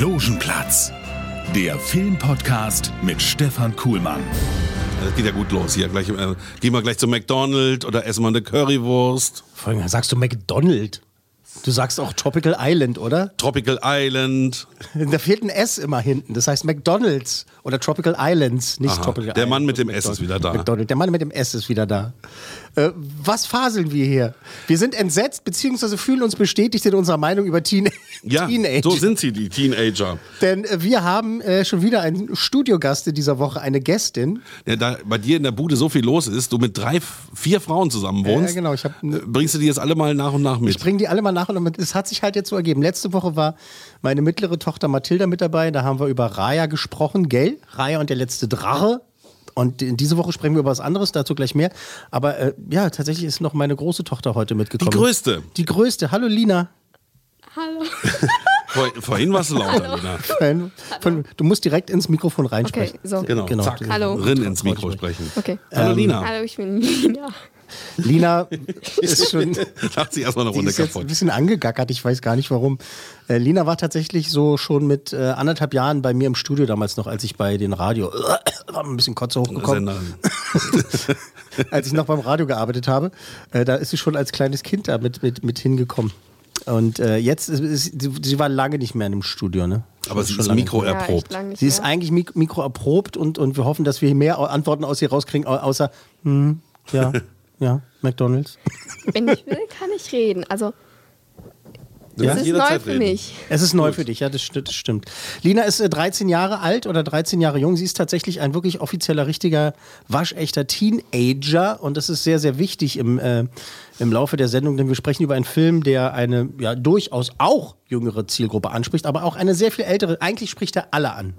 Logenplatz, der Filmpodcast mit Stefan Kuhlmann. Das geht ja gut los hier. Gleich, äh, gehen wir gleich zum McDonald's oder essen wir eine Currywurst. Vor allem sagst du McDonald. Du sagst auch Tropical Island, oder? Tropical Island. Da fehlt ein S immer hinten. Das heißt McDonald's oder Tropical Islands, nicht Aha. Tropical Der Mann Islands. mit dem S ist wieder da. McDonald. Der Mann mit dem S ist wieder da. Äh, was faseln wir hier? Wir sind entsetzt, beziehungsweise fühlen uns bestätigt in unserer Meinung über Teen Ja, Teenage. so sind sie, die Teenager. Denn äh, wir haben äh, schon wieder einen Studiogast in dieser Woche, eine Gästin. Ja, da bei dir in der Bude so viel los ist, du mit drei, vier Frauen zusammen wohnst, Ja, genau, ich hab- äh, bringst du die jetzt alle mal nach und nach mit. Ich bringe die alle mal nach und es hat sich halt jetzt so ergeben. Letzte Woche war meine mittlere Tochter Mathilda mit dabei. Da haben wir über Raya gesprochen, gell? Raya und der letzte Drache. Und in diese Woche sprechen wir über was anderes, dazu gleich mehr. Aber äh, ja, tatsächlich ist noch meine große Tochter heute die mitgekommen. größte. Die größte. Hallo Lina. Hallo. Vor, vorhin warst du lauter, Lina. Von, von, du musst direkt ins Mikrofon reinsprechen. Okay, so. Genau, Genau. zack. Hallo. Rin ins Mikro sprechen. Okay. Hallo Lina. Hallo, ich bin Lina. Lina ist schon. Lacht sich erstmal eine Runde ist jetzt ein kaputt. bisschen angegackert, ich weiß gar nicht warum. Äh, Lina war tatsächlich so schon mit äh, anderthalb Jahren bei mir im Studio damals noch, als ich bei den Radio, war ein bisschen Kotze hochgekommen, als ich noch beim Radio gearbeitet habe. Äh, da ist sie schon als kleines Kind da mit, mit, mit hingekommen. Und äh, jetzt, ist, ist, sie, sie war lange nicht mehr in dem Studio, ne? Aber sie schon ist lange. Mikro Ja, Sie ist eigentlich Mik Mikro erprobt und, und wir hoffen, dass wir mehr Antworten aus ihr rauskriegen, au- außer, hm, ja, ja, McDonalds. Wenn ich will, kann ich reden. Also, das kannst ist neu für reden. mich. Es ist neu für dich, ja, das, das stimmt. Lina ist äh, 13 Jahre alt oder 13 Jahre jung. Sie ist tatsächlich ein wirklich offizieller, richtiger, waschechter Teenager. Und das ist sehr, sehr wichtig im, äh, im Laufe der Sendung, denn wir sprechen über einen Film, der eine ja, durchaus auch jüngere Zielgruppe anspricht, aber auch eine sehr viel ältere. Eigentlich spricht er alle an.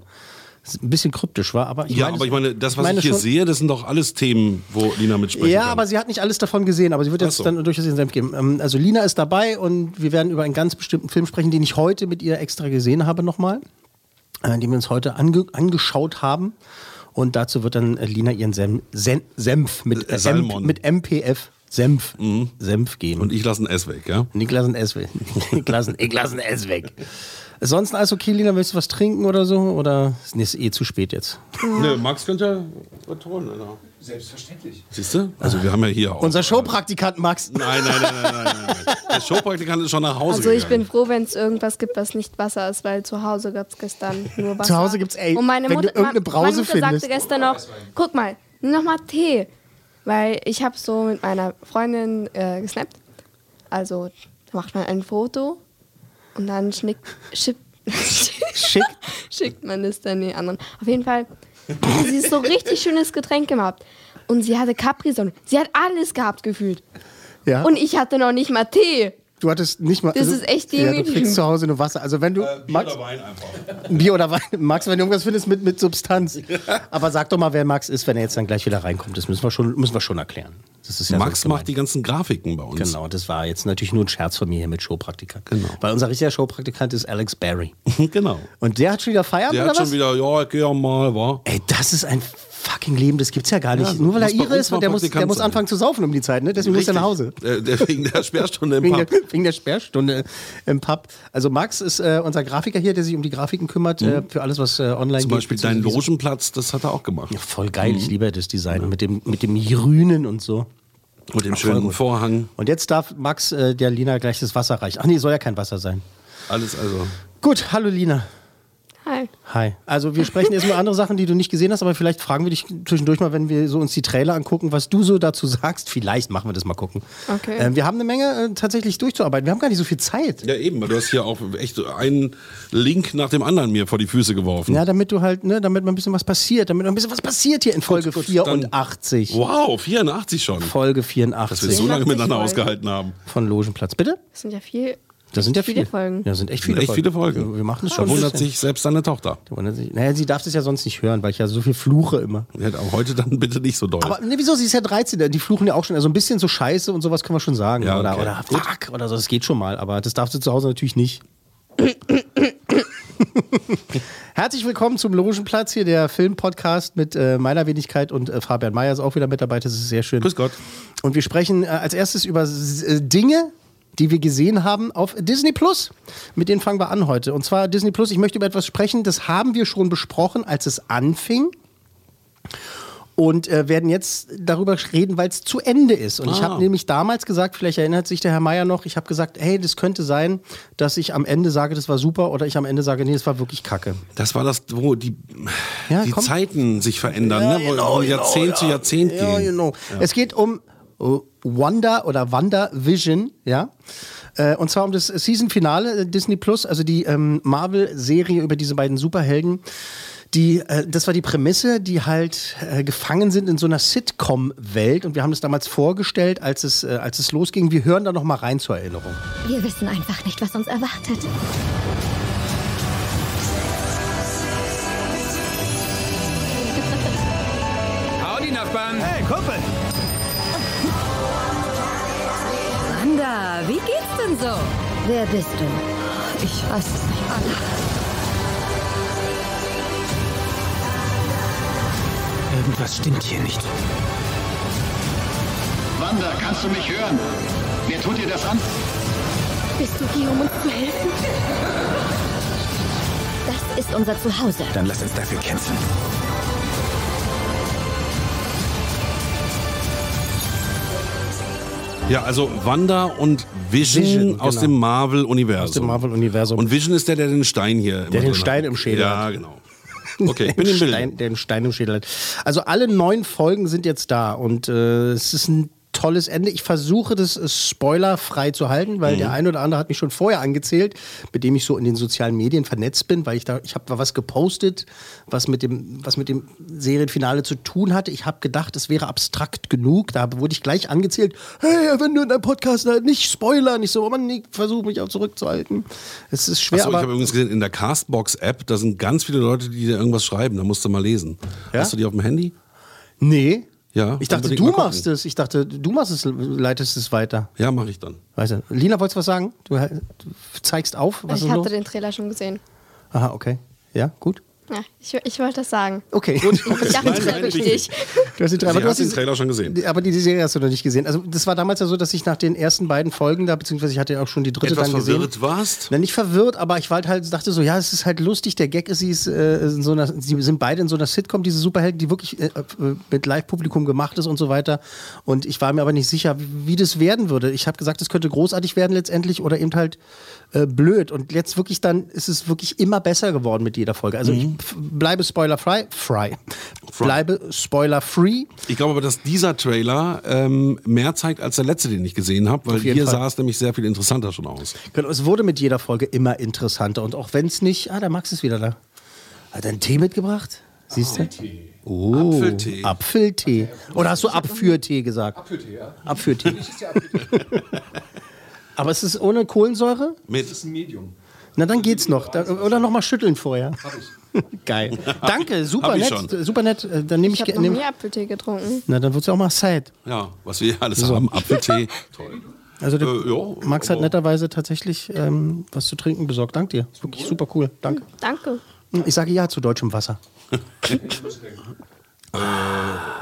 Ein bisschen kryptisch, war, aber ich Ja, meine, aber ich meine, das, was meine ich hier schon- sehe, das sind doch alles Themen, wo Lina mitsprechen Ja, kann. aber sie hat nicht alles davon gesehen, aber sie wird jetzt so. dann durchaus ihren Senf geben. Ähm, Also Lina ist dabei und wir werden über einen ganz bestimmten Film sprechen, den ich heute mit ihr extra gesehen habe nochmal, äh, den wir uns heute ange angeschaut haben. Und dazu wird dann äh, Lina ihren Sen Sen Senf mit, Äh, Salmon. Mit MPF Senf, Senf geben. Und ich lasse ein S weg, ja? Niklas und S weg. Niklas und, ich lasse ein S weg. Sonst alles okay, Lina, willst du was trinken oder so? Oder nee, ist eh zu spät jetzt? Nö, Max könnte was holen, oder? Selbstverständlich. Siehst du? Also wir haben ja hier auch... Unser Showpraktikant Max. Nein, nein, nein, nein, nein, nein. Der Showpraktikant ist schon nach Hause Also, ich bin froh, wenn es irgendwas gibt, was nicht Wasser ist, weil zu Hause gab es gestern nur Wasser. Zu Hause gibt's, ey, Und meine wenn du Mutter, irgendeine Brause meine Mutter findest. sagte gestern noch, guck mal, nimm noch mal Tee. Weil ich habe so mit meiner Freundin äh, gesnappt. Also da macht man ein Foto und dann schnick, schick, Schick. schickt man es dann den anderen. Auf jeden Fall sie so richtig schönes Getränk gehabt. Und sie hatte Capri-Sonne. Sie hat alles gehabt gefühlt. Ja. Und ich hatte noch nicht mal Tee. Du hattest nicht mal. Das ist echt Ja, du demütigend. kriegst zu Hause nur Wasser. Also wenn du. Max, Wein einfach. Bier oder Wein. Max, wenn du irgendwas findest mit, mit Substanz. Aber sag doch mal, wer Max ist, wenn er jetzt dann gleich wieder reinkommt. Das müssen wir schon, müssen wir schon erklären. Das ist ja Max so macht die ganzen Grafiken bei uns. Genau, das war jetzt natürlich nur ein Scherz von mir hier mit Showpraktikant. Genau. Weil unser richtiger Showpraktikant ist Alex Barry. genau. Und der hat schon wieder Feierabend Der oder hat schon was? wieder, ja, geh ja mal, war. Ey, das ist ein fucking Leben, das gibt's ja gar nicht. Ja, Nur weil er Ire uns ist, der muss, der muss anfangen zu saufen um die Zeit, ne? Deswegen muss er nach Hause. Der, der wegen der Sperrstunde im Wegen der, Pub. wegen der Sperrstunde im Pub. Also Max ist äh, unser Grafiker hier, der sich um die Grafiken kümmert, äh, für alles, was äh, online Zum geht. Beispiel dein beziehungsweise- Logenplatz, das hat er auch gemacht. Ja, voll geil, ich liebe das Design mit dem, mit dem Grünen und so. Mit dem Ach, schönen. Vorhang. Und jetzt darf Max äh, der Lina gleich das Wasser reichen. Ach nee, soll ja kein Wasser sein. Alles also. Gut, hallo Lina. Hi. Hi. Also wir sprechen jetzt über andere Sachen, die du nicht gesehen hast, aber vielleicht fragen wir dich zwischendurch mal, wenn wir so uns die Trailer angucken, was du so dazu sagst. Vielleicht machen wir das mal gucken. Okay. Ähm, wir haben eine Menge äh, tatsächlich durchzuarbeiten. Wir haben gar nicht so viel Zeit. Ja, eben, weil du hast hier auch echt so einen Link nach dem anderen mir vor die Füße geworfen. Ja, damit du halt, ne, damit mal ein bisschen was passiert, damit noch ein bisschen was passiert hier in Folge gut, 84. Wow, 84 schon. Folge Dass wir 84 so lange 84 miteinander Folgen. ausgehalten haben. von Logenplatz. Bitte? Das sind ja viel. Das sind ja Viele viele Folgen. Ja, sind echt Das viele sind echt Folgen. viele Folgen. Wir machen es Da schon. ein wundert sich selbst deine Tochter. Die wundert sich. Naja, sie darf es ja sonst nicht hören, weil ich ja so viel fluche immer. Ja, aber heute dann bitte nicht so doll. Aber ne, wieso? Sie ist ja 13. Die fluchen ja auch schon. Also ein bisschen so Scheiße und sowas können wir schon sagen. Ja, oder, okay. oder Fuck oder so. Das geht schon mal. Aber das darfst du zu Hause natürlich nicht. Herzlich willkommen zum Logenplatz hier, der Filmpodcast mit äh, meiner Wenigkeit und äh, Fabian Mayer ist auch wieder mit dabei. Das ist sehr schön. Grüß Gott. Und wir sprechen äh, als erstes über S- äh, Dinge, die wir gesehen haben auf Disney Plus. Mit denen fangen wir an heute. Und zwar Disney Plus. Ich möchte über etwas sprechen, das haben wir schon besprochen, als es anfing. Und äh, werden jetzt darüber reden, weil es zu Ende ist. Und ich Ah. habe nämlich damals gesagt, vielleicht erinnert sich der Herr Meier noch, ich habe gesagt, hey, das könnte sein, dass ich am Ende sage, das war super, oder ich am Ende sage, nee, das war wirklich kacke. Das war das, wo die, Ja, die. Zeiten sich verändern, ne? wo von Jahrzehnt zu Jahrzehnt Ja, gehen. genau. Es geht um Wanda oder Wanda Vision, ja. Äh, Und zwar um das Season-Finale äh, Disney Plus, also die ähm, Marvel-Serie über diese beiden Superhelden. Die, äh, das war die Prämisse, die halt äh, gefangen sind in so einer Sitcom-Welt. Und wir haben das damals vorgestellt, als es, äh, als es losging. Wir hören da noch mal rein zur Erinnerung. Wir wissen einfach nicht, was uns erwartet. Howdy, Nachbarn. Hey, Kumpel! Wanda, wie geht's denn so? Wer bist du? Ich weiß es nicht. Anna. Irgendwas stimmt hier nicht. Wanda, kannst du mich hören? Wer tut dir das an? Bist du hier, um uns zu helfen? Das ist unser Zuhause. Dann lass uns dafür kämpfen. Ja, also Wanda und Vision, Vision, aus genau. dem Marvel-Universum. Aus dem Marvel-Universum. Und Vision ist der, der den Stein hier. immer den Stein hat. im Schädel Ja, hat. genau. Okay, ich bin im Bild. Der einen Stein im Schädel hat. Also alle neun Folgen sind jetzt da und äh, es ist ein tolles Ende. Ich versuche das äh, spoilerfrei zu halten, weil Mhm. der eine oder andere hat mich schon vorher angezählt, mit dem ich so in den sozialen Medien vernetzt bin, weil ich da ich habe da was gepostet, was mit dem was mit dem Serienfinale zu tun hatte. Ich habe gedacht, es wäre abstrakt genug. Da wurde ich gleich angezählt. Hey, wenn du in deinem Podcast nicht spoilern, ich so, oh Mann, ich versuche mich auch zurückzuhalten. Es ist schwer, Achso, ich habe übrigens gesehen, in der Castbox-App, da sind ganz viele Leute, die dir irgendwas schreiben. Da musst du mal lesen. Ja? Hast du die auf dem Handy? nee. Ja, Ich dachte, du machst es. Ich dachte, du machst es, leitest es weiter. Ja, mache ich dann. Weißt du, Lina, wolltest du was sagen? Du, äh, du zeigst auf, was ich hatte los? den Trailer schon gesehen. Aha, okay. Ja, gut. Ja, ich, ich wollte das sagen. Okay. Ich dachte, das Nein, wäre nein, wichtig. Du hast Sie aber du hast den die- Trailer schon gesehen. die- Aber die Serie hast du noch nicht gesehen. Also das war damals ja so, dass ich nach den ersten beiden Folgen da, beziehungsweise ich hatte ja auch schon die dritte Etwas dann gesehen. verwirrt warst? Na, nicht verwirrt, aber ich war halt, dachte so, ja, es ist halt lustig. Der Gag ist, sie, ist äh, in so einer, sie sind beide in so einer Sitcom, diese Superhelden, die wirklich äh, äh, mit Live-Publikum gemacht ist und so weiter. Und ich war mir aber nicht sicher, wie, das werden würde. Ich habe gesagt, es könnte großartig werden letztendlich oder eben halt äh, blöd. Und jetzt wirklich dann ist es wirklich immer besser geworden mit jeder Folge. Also ich f- bleibe spoiler-frei, frei. Bleibe spoiler-free. Ich glaube aber, dass dieser Trailer ähm, mehr zeigt als der letzte, den ich gesehen habe, weil hier Fall. sah es nämlich sehr viel interessanter schon aus. Genau, es wurde mit jeder Folge immer interessanter. Und auch wenn es nicht. Ah, der Max ist wieder da. Hat er einen Tee mitgebracht? Siehst du? Oh, Apfeltee. Apfeltee. Oder hast du Abführtee gesagt? Abführtee, ja. Abführtee. Aber es ist ohne Kohlensäure? Mit. Na, dann geht's noch. Da, oder noch mal schütteln vorher. Hab ich. Geil. Danke, super nett. schon. Super nett. Äh, Dann nehme ich. Ich habe nehm, nie Apfeltee getrunken. na, dann wird's ja auch mal Zeit. Ja, was wir hier alles haben. Apfeltee. Toll. Also der Äh, ja, Max hat netterweise tatsächlich ähm, was zu trinken besorgt. Dank dir. Ist wirklich super cool. Danke. Danke. Ich sage ja zu deutschem Wasser.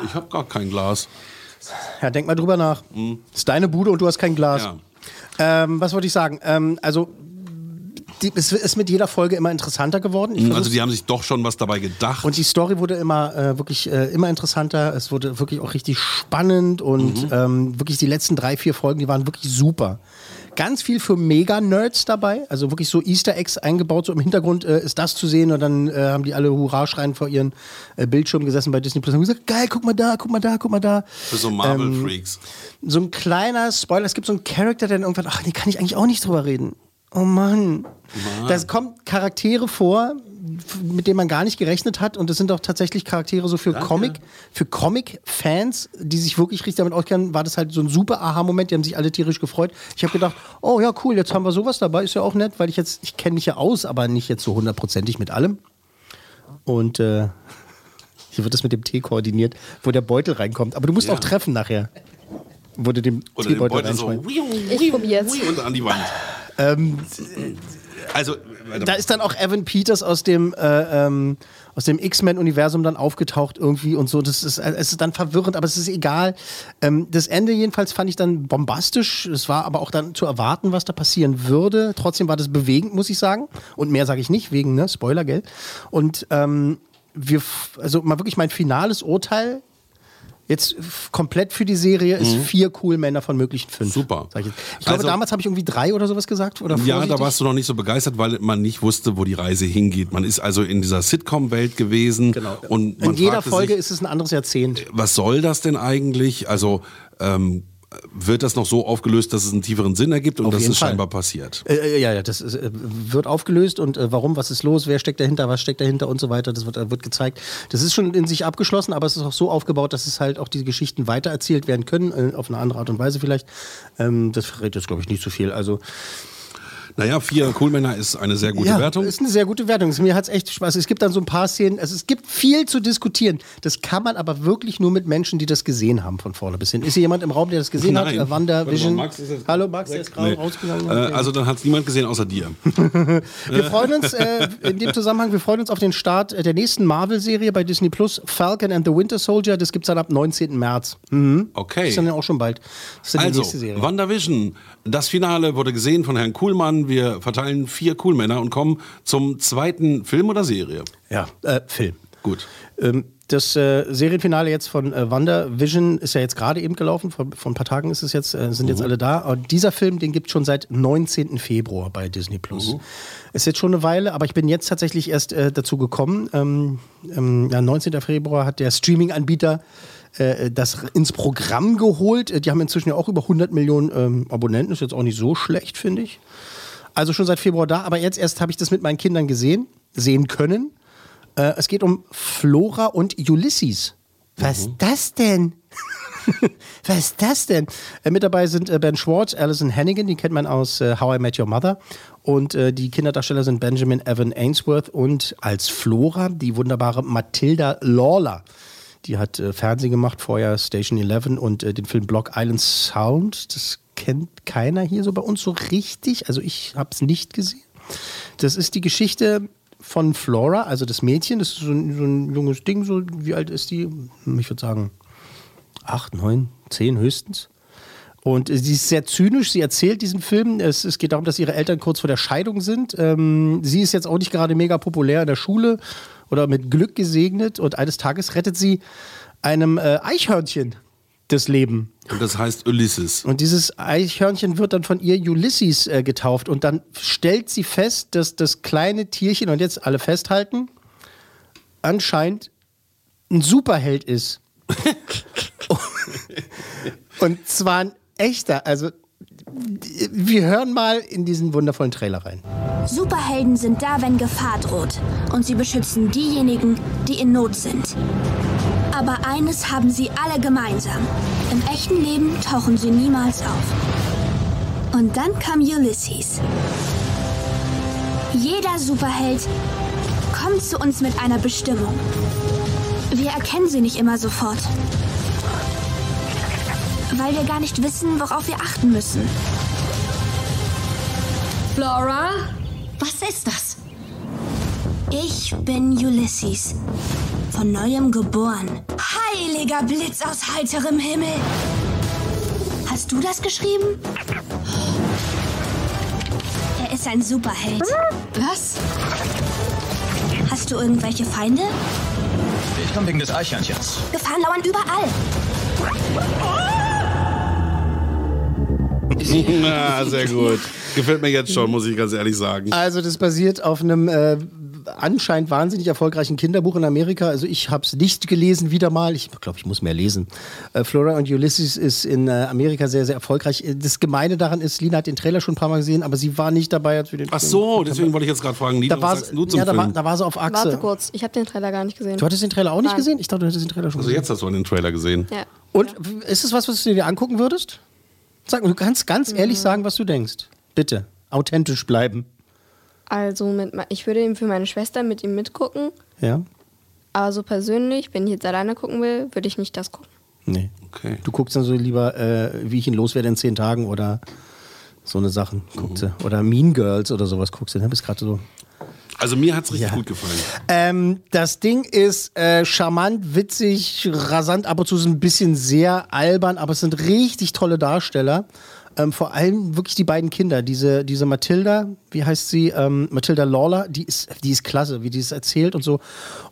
Ich habe gar kein Glas. Ja, denk mal drüber nach. Ist deine Bude und du hast kein Glas. Ja. Ähm, was wollte ich sagen? Ähm, also, die, es ist mit jeder Folge immer interessanter geworden. Ich Also versuch's- die haben sich doch schon was dabei gedacht. und die Story wurde immer äh, wirklich äh, immer interessanter. Es wurde wirklich auch richtig spannend und Mhm. ähm, wirklich die letzten drei, vier Folgen, die waren wirklich super. Ganz viel für Mega-Nerds dabei, also wirklich so Easter Eggs eingebaut, so im Hintergrund äh, ist das zu sehen und dann äh, haben die alle Hurra schreien vor ihren äh, Bildschirmen gesessen bei Disney Plus und haben gesagt, geil, guck mal da, guck mal da, guck mal da. Für so Marvel-Freaks. So ein kleiner Spoiler, es gibt so einen Charakter, der dann irgendwann, ach nee, kann ich eigentlich auch nicht drüber reden. Oh Mann. Da kommen Charaktere vor, mit denen man gar nicht gerechnet hat. Und das sind auch tatsächlich Charaktere so für Comic, für Comic-Fans, die sich wirklich richtig damit auskennen, war das halt so ein super Aha-Moment. Die haben sich alle tierisch gefreut. Ich habe gedacht, oh ja, cool, jetzt haben wir sowas dabei. Ist ja auch nett, weil ich jetzt, ich kenne mich ja aus, aber nicht jetzt so hundertprozentig mit allem. Und äh, hier wird das mit dem Tee koordiniert, wo der Beutel reinkommt. Aber du musst Ja. auch treffen nachher. Wo du den Oder den Teebeutel Beutel so reinschmeißt. Ich probier's. und an die Wand. Ähm, Also, da ist dann auch Evan Peters aus dem, äh, ähm, aus dem X-Men-Universum dann aufgetaucht irgendwie und so. Das ist, äh, es ist dann verwirrend, aber es ist egal. Ähm, das Ende jedenfalls fand ich dann bombastisch. Es war aber auch dann zu erwarten, was da passieren würde. Trotzdem war das bewegend, muss ich sagen. Und mehr sage ich nicht, wegen ne, Spoiler, gell? Und ähm, wir, also mal wirklich mein finales Urteil Jetzt komplett für die Serie ist vier cool Männer von möglichen fünf. Mhm. Super. Ich ich glaube, Also- damals habe ich irgendwie drei oder sowas gesagt. Oder Ja, vorsichtig. da warst du noch nicht so begeistert, weil man nicht wusste, wo die Reise hingeht. Man ist also in dieser Sitcom-Welt gewesen. Genau. Und In jeder Folge sich, ist es ein anderes Jahrzehnt. was soll das denn eigentlich? Also ähm, wird das noch so aufgelöst, dass es einen tieferen Sinn ergibt und Auf das ist Fall. scheinbar passiert. Äh, äh, ja, ja, das ist, äh, wird aufgelöst und äh, warum, was ist los, wer steckt dahinter, was steckt dahinter und so weiter, das wird, äh, wird gezeigt. Das ist schon in sich abgeschlossen, aber es ist auch so aufgebaut, dass es halt auch die Geschichten weitererzählt werden können, äh, auf eine andere Art und Weise vielleicht. Ähm, das verrät jetzt, glaube ich, nicht so viel. Also, Naja, vier Coolmänner ist eine sehr gute ja, Wertung. ist eine sehr gute Wertung. Mir hat es echt Spaß. Es gibt dann so ein paar Szenen, also es gibt viel zu diskutieren. Das kann man aber wirklich nur mit Menschen, die das gesehen haben, von vorne bis hin. Ist hier jemand im Raum, der das gesehen Nein. hat? Äh, Wanda, Vision. mal, Max Hallo, Max, der ist gerade Nee. rausgegangen. Äh, also dann hat es niemand gesehen außer dir. Wir freuen uns äh, in dem Zusammenhang, wir freuen uns auf den Start äh, der nächsten Marvel-Serie bei Disney Plus, Falcon and the Winter Soldier. Das gibt es dann ab 19. März. Mhm. Okay. Das ist dann auch schon bald. Das ist dann die Also, nächste Serie. WandaVision. Das Finale wurde gesehen von Herrn Kuhlmann. Wir verteilen vier Coolmänner und kommen zum zweiten Film oder Serie. Ja, äh, Film. Gut. Ähm, das äh, Serienfinale jetzt von äh, WandaVision ist ja jetzt gerade eben gelaufen. Vor, vor ein paar Tagen ist es jetzt, äh, sind jetzt alle da. Und dieser Film, den gibt es schon seit 19. Februar bei Disney Plus. Ist jetzt schon eine Weile, aber ich bin jetzt tatsächlich erst äh, dazu gekommen. Ähm, ähm, ja, 19. Februar hat der Streaming-Anbieter äh, das ins Programm geholt. Äh, Die haben inzwischen ja auch über 100 Millionen ähm, Abonnenten. Ist jetzt auch nicht so schlecht, finde ich. Also schon seit Februar da, aber jetzt erst habe ich das mit meinen Kindern gesehen, sehen können. Äh, es geht um Flora und Ulysses. Was ist das denn? Was ist das denn? Äh, mit dabei sind äh, Ben Schwartz, Alison Hannigan, die kennt man aus äh, How I Met Your Mother. Und äh, die Kinderdarsteller sind Benjamin Evan Ainsworth und als Flora die wunderbare Matilda Lawler. Die hat äh, Fernsehen gemacht, vorher Station 11 und äh, den Film Block Island Sound. Das kennt keiner hier so bei uns so richtig. Also ich habe es nicht gesehen. Das ist die Geschichte von Flora, also das Mädchen. Das ist so ein, so ein junges Ding. So, wie alt ist die? Ich würde sagen acht, neun, zehn höchstens. Und äh, sie ist sehr zynisch, sie erzählt diesen Film. Es, es geht darum, dass ihre Eltern kurz vor der Scheidung sind. Ähm, sie ist jetzt auch nicht gerade mega populär in der Schule oder mit Glück gesegnet. Und eines Tages rettet sie einem äh, Eichhörnchen das Leben. Und das heißt Ulysses. Und dieses Eichhörnchen wird dann von ihr Ulysses äh, getauft. Und dann stellt sie fest, dass das kleine Tierchen, und jetzt alle festhalten, anscheinend ein Superheld ist. und zwar ein echter. Also, wir hören mal in diesen wundervollen Trailer rein. Superhelden sind da, wenn Gefahr droht. Und sie beschützen diejenigen, die in Not sind. Aber eines haben sie alle gemeinsam. Im echten Leben tauchen sie niemals auf. Und dann kam Ulysses. Jeder Superheld kommt zu uns mit einer Bestimmung. Wir erkennen sie nicht immer sofort. Weil wir gar nicht wissen, worauf wir achten müssen. Flora? Was ist das? Ich bin Ulysses. Von neuem geboren. Heiliger Blitz aus heiterem Himmel. Hast du das geschrieben? Er ist ein Superheld. Was? Hast du irgendwelche Feinde? Ich komme wegen des Eichhörnchens. Gefahren lauern überall. ja, sehr gut. Gefällt mir jetzt schon, muss ich ganz ehrlich sagen. Also das basiert auf einem äh, anscheinend wahnsinnig erfolgreichen Kinderbuch in Amerika. Also ich habe es nicht gelesen, wieder mal. Ich glaube, ich muss mehr lesen. Äh, Flora und Ulysses ist in äh, Amerika sehr, sehr erfolgreich. Das Gemeine daran ist, Lina hat den Trailer schon ein paar Mal gesehen, aber sie war nicht dabei, als wir den Ach so, deswegen wollte ich jetzt gerade fragen, Lina, da was war, sagst du zum ja, da, war, da war sie auf Achse. Warte kurz, ich habe den Trailer gar nicht gesehen. Du hattest den Trailer auch nicht Nein. gesehen? Ich dachte, du hättest den Trailer schon Also gesehen. jetzt hast du den Trailer gesehen. Ja. Und ist es was, was du dir angucken würdest? Sag, du kannst ganz ehrlich sagen, was du denkst. Bitte. Authentisch bleiben. Also mit, ich würde ihn für meine Schwester mit ihm mitgucken. Ja? Aber so persönlich, wenn ich jetzt alleine gucken will, würde ich nicht das gucken. Nee. Okay. Du guckst dann so lieber, äh, wie ich ihn loswerde in zehn Tagen oder so eine Sachen. Guckst du. Oder Mean Girls oder sowas guckst du. Da bist gerade so. Also mir hat es richtig Ja. gut gefallen. Ähm, das Ding ist äh, charmant, witzig, rasant, ab und zu so ein bisschen sehr albern, aber es sind richtig tolle Darsteller. Ähm, vor allem wirklich die beiden Kinder. Diese, diese Matilda, wie heißt sie? Ähm, Matilda Lawler, die ist, die ist klasse, wie die es erzählt und so.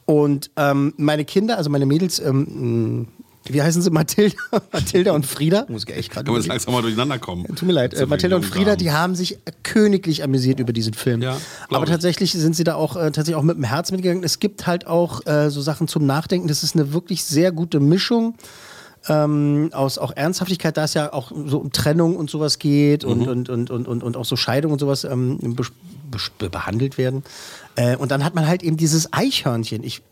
Und ähm, meine Kinder, also meine Mädels, ähm, wie heißen sie? Matilda, Matilda und Frieda. Muss ich echt gerade Kann man langsam mal durcheinander kommen. Tut mir leid, äh, Mathilda und Frieda, die haben sich königlich amüsiert über diesen Film. glaub Aber ich. tatsächlich sind sie da auch äh, tatsächlich auch mit dem Herz mitgegangen. Es gibt halt auch äh, so Sachen zum Nachdenken. Das ist eine wirklich sehr gute Mischung. Ähm, aus auch Ernsthaftigkeit, da es ja auch so um Trennung und sowas geht und, Mhm. und, und, und, und, und auch so Scheidung und sowas ähm, bes- bes- behandelt werden. Äh, und dann hat man halt eben dieses Eichhörnchen. Ich,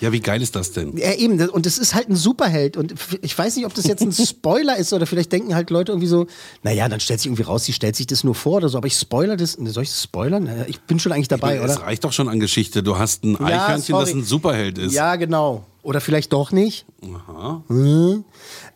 Ja, wie geil ist das denn? ja, eben. das- Und das ist halt ein Superheld. Und ich weiß nicht, ob das jetzt ein Spoiler ist oder vielleicht denken halt Leute irgendwie so, naja, dann stellt sich irgendwie raus, sie stellt sich das nur vor oder so. Aber ich spoiler das. Soll ich das spoilern? Naja, Ich bin schon eigentlich dabei, es oder? reicht doch schon an Geschichte. Du hast ein Ja, Eichhörnchen, das ein Superheld ist. Ja, genau. Oder vielleicht doch nicht. Aha. Hm.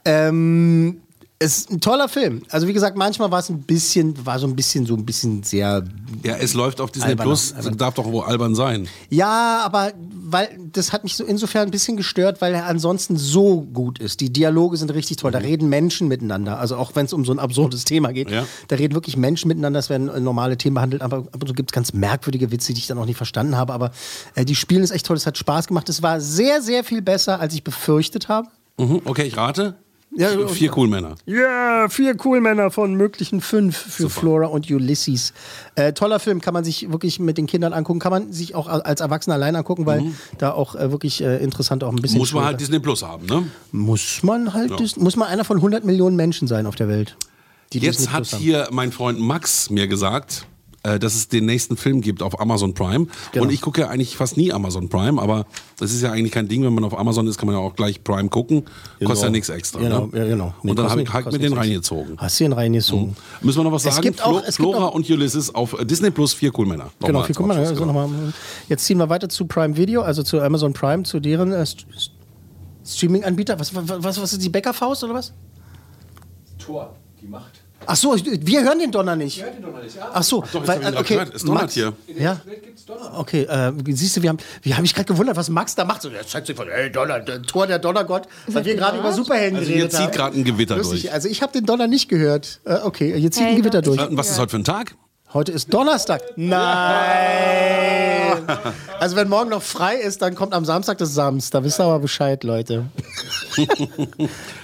Ähm, es ist ein toller Film. Also wie gesagt, manchmal war es ein bisschen, war so ein bisschen, so ein bisschen sehr. Ja, es läuft auf Disney Alberner, Plus. alberner. Darf doch wohl albern sein. Ja, aber weil das hat mich so insofern ein bisschen gestört, weil er ansonsten so gut ist. Die Dialoge sind richtig toll. Da reden Menschen miteinander. Also auch wenn es um so ein absurdes Thema geht, Ja. da reden wirklich Menschen miteinander. Es werden normale Themen behandelt, aber ab und zu gibt es ganz merkwürdige Witze, die ich dann auch nicht verstanden habe. Aber äh, die Spielen ist echt toll. Es hat Spaß gemacht. Es war sehr, sehr viel besser, als ich befürchtet habe. Mhm. Okay, ich rate. Ja, Vier- cool Männer. Ja, vier cool Männer von möglichen fünf für Flora und Ulysses. Äh, toller Film, kann man sich wirklich mit den Kindern angucken, kann man sich auch als Erwachsener allein angucken, weil da auch äh, wirklich äh, interessant auch ein bisschen. Muss man halt Disney Plus haben, ne? muss man halt, Ja. Dis- muss man einer von 100 Millionen Menschen sein auf der Welt. Die Jetzt Disney hat hier mein Freund Max mir gesagt, äh, dass es den nächsten Film gibt auf Amazon Prime. Genau. Und ich gucke ja eigentlich fast nie Amazon Prime, aber das ist ja eigentlich kein Ding, wenn man auf Amazon ist, kann man ja auch gleich Prime gucken. Kostet ja nichts extra. Genau, ne? ja, genau. Nee, Und dann habe ich halt mir den reingezogen. Hast du ihn reingezogen? Müssen wir noch was Es sagen? gibt auch- es gibt Flora auch- und Ulysses auf äh, Disney Plus, vier cool Männer. Genau, als guck mal, Abschluss, also genau. Jetzt ziehen wir weiter zu Prime Video, also zu Amazon Prime, zu deren äh, St- St- Streaming-Anbieter. Was, was, was, was ist die Bäckerfaust oder was? Tor, die Macht. Ach so, wir hören den Donner nicht. Ach so, Doch, jetzt weil, hab ich ihn äh, okay, gehört. Es donnert Max, hier. Ja. Okay, äh, siehst du, wir haben, wir haben mich gerade gewundert, was Max da macht. So, der zeigt sich von, hey, Donner, der Tor der Donnergott, weil wir gerade über Superhelden Also hier geredet zieht haben. gerade ein Gewitter Lustig, durch. also ich habe den Donner nicht gehört. Äh, okay, hier zieht Hey, ein Gewitter doch, durch. Äh, Was ist heute für ein Tag? Heute ist Donnerstag. Nein! Also wenn morgen noch frei ist, dann kommt am Samstag das Sams. Da wisst ihr aber Bescheid, Leute.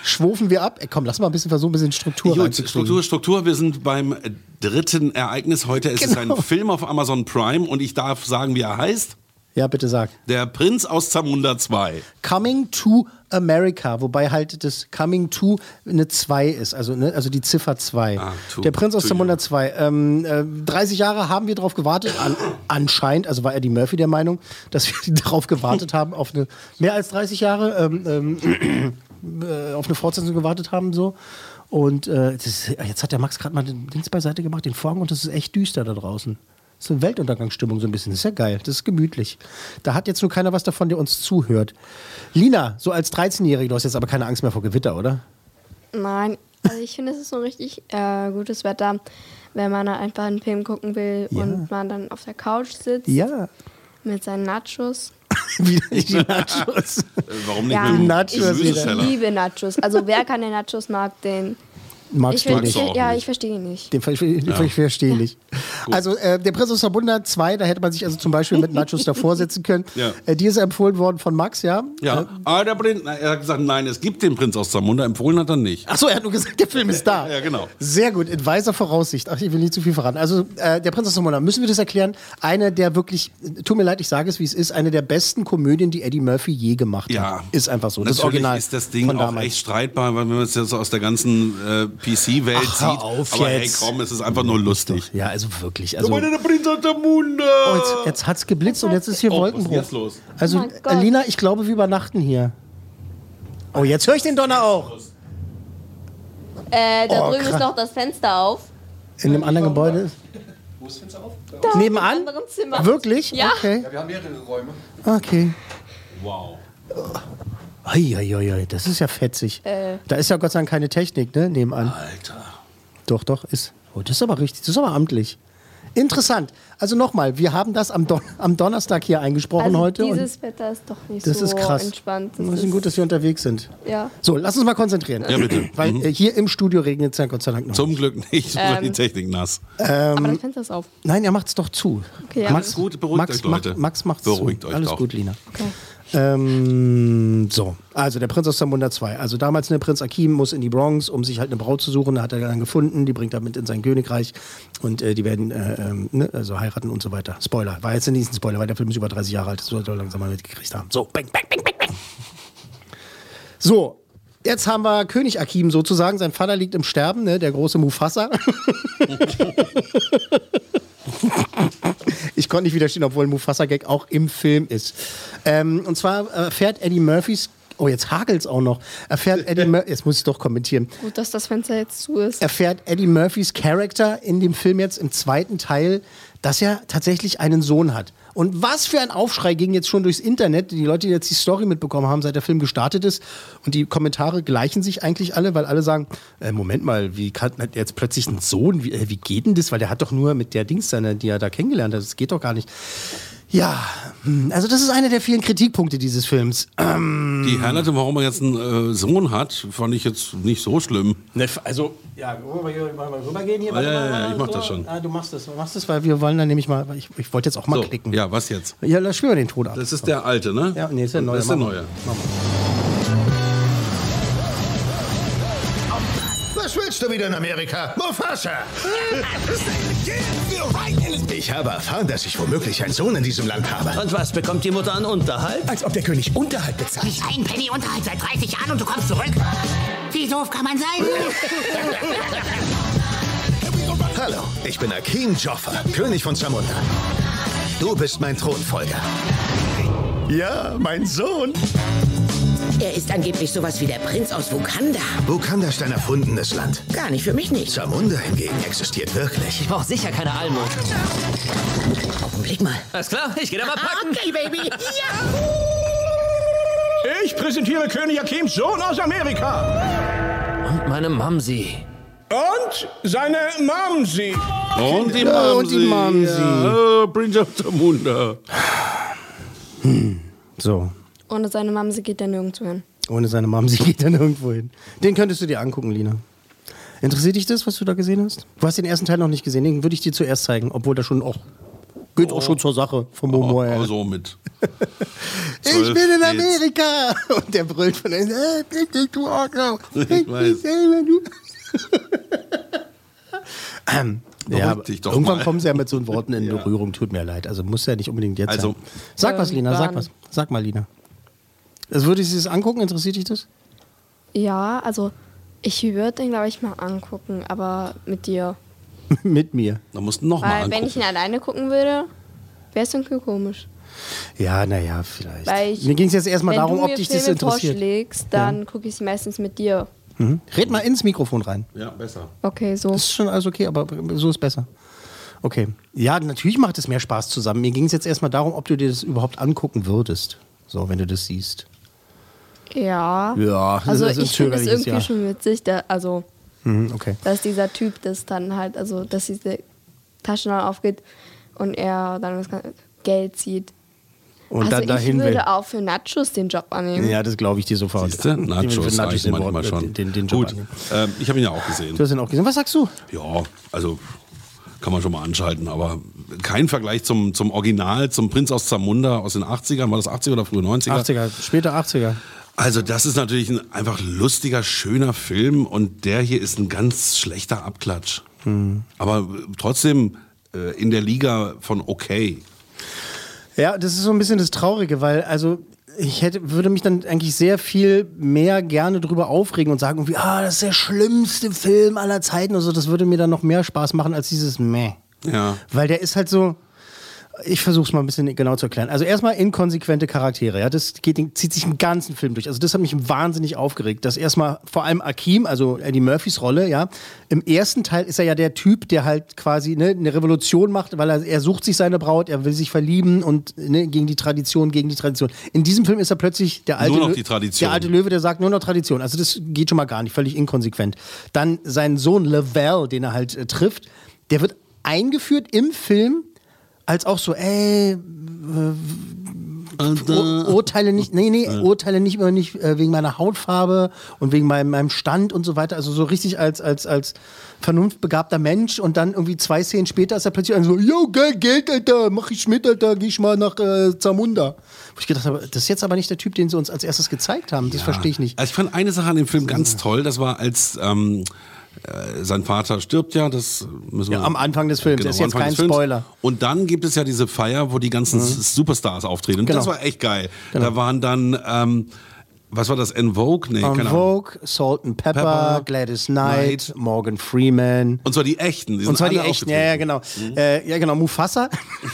Schwufen wir ab? Ey, komm, lass mal ein bisschen versuchen, ein bisschen Struktur Gut, reinzukriegen. Struktur, Struktur. Wir sind beim dritten Ereignis. Heute ist es Genau. ein Film auf Amazon Prime und ich darf sagen, wie er heißt. Ja, bitte sag. Der Prinz aus Zamunda 2. Coming to America, wobei halt das Coming to eine 2 ist, also, ne, also die Ziffer 2. Ah, Der Prinz aus Zamunda 2. Ähm, äh, 30 Jahre haben wir darauf gewartet, an, anscheinend, also war Eddie Murphy der Meinung, dass wir darauf gewartet haben, auf eine, mehr als 30 Jahre, ähm, ähm, äh, auf eine Fortsetzung gewartet haben, so. Und äh, das jetzt hat der Max gerade mal den Dings beiseite gemacht, den Vorhang, und es ist echt düster da draußen. Eine Weltuntergangsstimmung so ein bisschen. Das ist ja geil, das ist gemütlich. Da hat jetzt nur keiner was davon, der uns zuhört. Lina, so als 13-Jährige, du hast jetzt aber keine Angst mehr vor Gewitter, oder? Nein, also ich finde, es ist so richtig äh, gutes Wetter, wenn man einfach einen Film gucken will Ja. und man dann auf der Couch sitzt Ja. mit seinen Nachos. Wieder die Nachos. Äh, Warum nicht Ja, mit Nachos ich, wieder. ich liebe Nachos. Also wer keine Nachos mag, den Magst ich du nicht? verstehe- Ja, ich verstehe ihn nicht. Den, den Ja. ich verstehe nicht. Also äh, der Prinz aus Zamunda 2, da hätte man sich also zum Beispiel mit Nachos davor setzen können. Ja. Äh, die ist empfohlen worden von Max, ja? Ja, aber der Prinz, er hat gesagt, nein, es gibt den Prinz aus Zamunda, empfohlen hat er nicht. Achso, er hat nur gesagt, der Film ist da. Ja, genau. Sehr gut, in weiser Voraussicht. Ach, ich will nicht zu viel verraten. Also, äh, der Prinz aus Zamunda, müssen wir das erklären? Eine der wirklich, tut mir leid, ich sage es wie es ist, eine der besten Komödien, die Eddie Murphy je gemacht Ja. hat. Ist einfach so. Das Natürlich Original. ist das Ding auch echt streitbar, weil wenn man es jetzt aus der ganzen äh, PC-Welt Ach, sieht. auf aber jetzt. hey, komm, es ist einfach nur lustig. Ja, also wirklich. Also, der Prinz aus Zamunda! oh, jetzt, jetzt hat's geblitzt und jetzt ist hier Oh, was ist Wolkenbruch. jetzt los? Also, Oh mein Gott. Lina, ich glaube, wir übernachten hier. Oh, jetzt höre ich den Donner auch. Äh, da Oh, drüben krass. ist noch das Fenster auf. In einem anderen Gebäude. Wo ist das Fenster auf? Da, Nebenan? Im anderen Zimmer. Wirklich? Ja. Okay. Ja, wir haben mehrere Räume. Okay. Wow. Eieiei, das ist ja fetzig. Äh. Da ist ja Gott sei Dank keine Technik, ne? Nebenan. Alter. Doch, doch, ist. Oh, das ist aber richtig, das ist aber amtlich. Interessant. Also nochmal, wir haben das am, Don am Donnerstag hier eingesprochen Also heute. und dieses Wetter ist doch nicht das so ist krass. entspannt. Das ist gut, dass wir unterwegs sind. Ja. So, lass uns mal konzentrieren. Ja, bitte. Weil Mhm. äh, hier im Studio regnet es ja Gott sei Dank noch. Zum Glück nicht, Ähm. die Technik nass. Aber das Fenster ist auf. Nein, er macht es doch zu. Okay, ja. Max, Gut, beruhigt Max, euch, Leute. Max, Max macht's Beruhigt zu. euch Alles doch. gut, Lina. Okay. Ähm, so, also der Prinz aus Zamunda 2. Also damals, ne, Prinz Akim muss in die Bronx, um sich halt eine Braut zu suchen. Hat er dann gefunden, die bringt er mit in sein Königreich und äh, die werden äh, ähm, ne, also heiraten und so weiter. Spoiler, war jetzt nicht ein Spoiler, weil der Film ist über 30 Jahre alt. Das sollte langsam mal mitgekriegt haben. So, bang, bang, bang, bang, bang. So, jetzt haben wir König Akim sozusagen. Sein Vater liegt im Sterben, ne, der große Mufasa. Ich konnte nicht widerstehen, obwohl Mufasa-Gag auch im Film ist. Ähm, und zwar erfährt Eddie Murphys, oh jetzt hagelt's auch noch, erfährt Eddie Mur jetzt muss ich doch kommentieren, Gut, dass das Fenster jetzt zu ist. erfährt Eddie Murphys Charakter in dem Film jetzt im zweiten Teil, dass er tatsächlich einen Sohn hat. Und was für ein Aufschrei ging jetzt schon durchs Internet. Die Leute, die jetzt die Story mitbekommen haben, seit der Film gestartet ist. Und die Kommentare gleichen sich eigentlich alle, weil alle sagen, äh, Moment mal, wie kann hat jetzt plötzlich einen Sohn? Wie, äh, wie geht denn das? Weil der hat doch nur mit der Dings seine, die er da kennengelernt hat. Das geht doch gar nicht. Ja, hm, also das ist einer der vielen Kritikpunkte dieses Films. Ähm, Die Herleitung, warum er jetzt einen äh, Sohn hat, fand ich jetzt nicht so schlimm. Ne, also, ja, wollen wir hier mal rübergehen hier? Ja, Warte ja, mal, ja, ich mach so. das schon. Ah, du machst das, du machst das, weil wir wollen dann nämlich mal, ich, ich wollte jetzt auch mal So, klicken. ja, was jetzt? Ja, lass spielen wir den Ton ab. Das ist der alte, ne? Ja, nee, ist der neue. Das ist der Mach mal. neue. Mach mal. Was willst du wieder in Amerika? Mufasa! Ich habe erfahren, dass ich womöglich einen Sohn in diesem Land habe. Und was bekommt die Mutter an Unterhalt? Als ob der König Unterhalt bezahlt. Nicht ein Penny Unterhalt seit 30 Jahren und du kommst zurück. Wie doof kann man sein? Hallo, ich bin Akim Joffa, König von Zamunda. Du bist mein Thronfolger. Ja, mein Sohn. Er ist angeblich sowas wie der Prinz aus Wakanda. Wakanda ist ein erfundenes Land. Gar nicht für mich nicht. Zamunda hingegen existiert wirklich. Ich brauche sicher keine Almosen. Augenblick mal. Alles klar, ich gehe da mal packen. Okay, Baby. Ja. Ich präsentiere König Akims Sohn aus Amerika. Und meine Mamsi. Und seine Mamsi. Und die Ja, Mamsi. und die Mamsi. Ja, Prinz aus Zamunda. So, Ohne seine Mamse geht er nirgendwo hin. ohne seine Mamsi geht er nirgendwo hin. Den könntest du dir angucken, Lina. Interessiert dich das, was du da gesehen hast? Du hast den ersten Teil noch nicht gesehen, den würde ich dir zuerst zeigen, obwohl der schon auch, geht auch schon zur Sache vom Humor her. Oh, so mit. Ich bin in geht's. Amerika! Und der brüllt von innen, äh, bitte, du Arschloch. Ich weiß. dich selber, du. ähm, ja, irgendwann mal. kommen sie ja mit so Worten in Ja. Berührung, tut mir leid. Also muss ja nicht unbedingt jetzt Also- sein. Sag was, Ähm, Lina, sag was. Sag mal, Lina. Also würde ich das angucken? Interessiert dich das? Ja, also ich würde den, glaube ich, mal angucken, aber mit dir. mit mir. Da musst du noch mal Weil angucken. wenn ich ihn alleine gucken würde, wäre es irgendwie komisch. Ja, naja, vielleicht. Weil ich, mir ging es jetzt erstmal wenn darum, du ob mir dich das Filme interessiert. vorschlägst, dann gucke ich sie meistens mit dir. Mhm. Red mal ins Mikrofon rein. Ja, besser. Okay, so. Das ist schon alles okay, aber so ist besser. Okay. Ja, natürlich macht es mehr Spaß zusammen. Mir ging es jetzt erstmal darum, ob du dir das überhaupt angucken würdest. So, wenn du das siehst. Ja. Ja, das Also ist ein ich finde es irgendwie Ja. schon witzig, da, also Mhm, okay. dass dieser Typ das dann halt, also dass diese Taschen dann aufgeht und er dann das Geld zieht. Und also dann ich dahin würde will. auch für Nachos den Job annehmen. Ja, das glaube ich dir sofort. Siehste? Nachos für reichen den, manchmal Wort- schon. Den, den Job Gut, ähm, ich habe ihn ja auch gesehen. Du hast ihn auch gesehen. Was sagst du? Ja, also kann man schon mal anschalten, aber kein Vergleich zum, zum Original, zum Prinz aus Zamunda aus den 80ern. War das 80er oder frühe 90er? 80er, später 80er. Also das ist natürlich ein einfach lustiger, schöner Film und der hier ist ein ganz schlechter Abklatsch. Hm. Aber trotzdem äh, in der Liga von okay. Ja, das ist so ein bisschen das Traurige, weil also ich hätte, würde mich dann eigentlich sehr viel mehr gerne drüber aufregen und sagen, irgendwie, ah, das ist der schlimmste Film aller Zeiten und so. Das würde mir dann noch mehr Spaß machen als dieses Meh. Ja. Weil der ist halt so. Ich versuche es mal ein bisschen genau zu erklären. Also erstmal inkonsequente Charaktere, ja, das geht, zieht sich im ganzen Film durch. Also das hat mich wahnsinnig aufgeregt. Dass erstmal vor allem Akim, also Eddie Murphys Rolle, ja, im ersten Teil ist er ja der Typ, der halt quasi ne, eine Revolution macht, weil er, er sucht sich seine Braut, er will sich verlieben und ne, gegen die Tradition, gegen die Tradition. In diesem Film ist er plötzlich der alte, Nur noch die Tradition. der alte Löwe, der sagt nur noch Tradition. Also das geht schon mal gar nicht, völlig inkonsequent. Dann sein Sohn Lavelle, den er halt äh, trifft, der wird eingeführt im Film als auch so, ey, äh, Ur urteile nicht, nee, nee, urteile nicht über nicht äh, wegen meiner Hautfarbe und wegen meinem, meinem Stand und so weiter. Also so richtig als, als, als vernunftbegabter Mensch und dann irgendwie zwei Szenen später ist er plötzlich so, yo, Geld, Geld, Alter, mach ich mit, Alter, geh ich mal nach äh, Zamunda. Wo ich gedacht habe, das ist jetzt aber nicht der Typ, den sie uns als erstes gezeigt haben. Das verstehe ich nicht. Also ich fand eine Sache an dem Film ganz toll, das war als ähm, äh, sein Vater stirbt ja, das müssen wir Ja, am Anfang des Films, das ist jetzt kein. Spoiler. Und dann gibt es ja diese Feier, wo die ganzen S- Superstars auftreten. Und das Genau. war echt geil. Genau. Da waren dann, ähm, was war das, En Vogue? Nee. Vogue, Salt and Pepper, Pepper, Gladys Knight, Morgan Freeman. Und zwar die echten. Die Und zwar die echten, ja, ja, genau. Äh, ja, genau, Mufasa.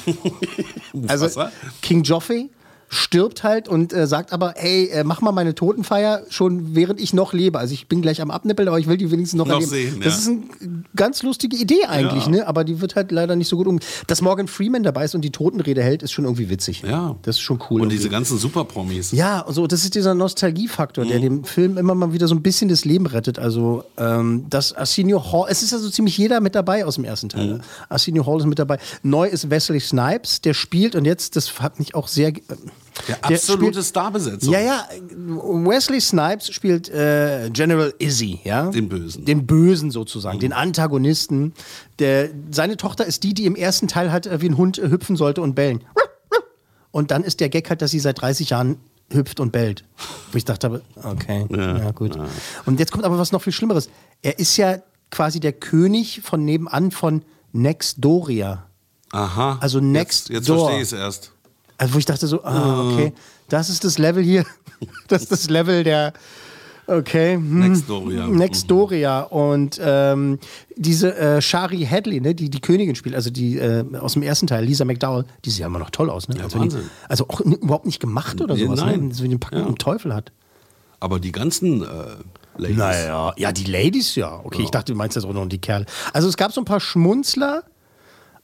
also Mufasa? King Joffrey stirbt halt und äh, sagt aber, ey, äh, mach mal meine Totenfeier schon während ich noch lebe. Also ich bin gleich am Abnippeln, aber ich will die wenigstens noch, Noch erleben. sehen, das ja. ist eine ganz lustige Idee eigentlich, Ja. ne? aber die wird halt leider nicht so gut um. Dass Morgan Freeman dabei ist und die Totenrede hält, ist schon irgendwie witzig. Ja. Das ist schon cool. Und irgendwie. diese ganzen Superpromis. Ja, und so, das ist dieser Nostalgiefaktor, der dem Film immer mal wieder so ein bisschen das Leben rettet. Also, ähm, das Arsenio Hall, es ist ja so ziemlich jeder mit dabei aus dem ersten Teil. Mhm. Arsenio Hall ist mit dabei. Neu ist Wesley Snipes, der spielt und jetzt, das hat mich auch sehr. ge- Der der absolute Starbesetzung. Ja, ja, Wesley Snipes spielt äh, General Izzy, ja? Den Bösen. Den Bösen sozusagen, den Antagonisten. Der, seine Tochter ist die, die im ersten Teil halt wie ein Hund äh, hüpfen sollte und bellen. Und dann ist der Gag halt, dass sie seit 30 Jahren hüpft und bellt. Wo ich dachte, okay, ja, gut. Und jetzt kommt aber was noch viel Schlimmeres. Er ist ja quasi der König von nebenan von Nextdoria. Aha. Also Next Jetzt, jetzt Door. verstehe ich es erst. Also wo ich dachte so, ah, okay, das ist das Level hier. Das ist das Level der, okay. Hm. Nextdoria. Nextdoria. Und ähm, diese äh, Shari Hadley, ne, die die Königin spielt, also die äh, aus dem ersten Teil, Lisa McDowell, die sieht ja immer noch toll aus. Ne? Ja, also, wenn die, Wahnsinn. also auch überhaupt nicht gemacht oder Nee, sowas. nein. Ne? So wie den Packen Ja. im Teufel hat. Aber die ganzen äh, Ladies. Naja, ja, die Ladies ja. Okay, ich dachte, du meinst jetzt auch noch die Kerle. Also es gab so ein paar Schmunzler,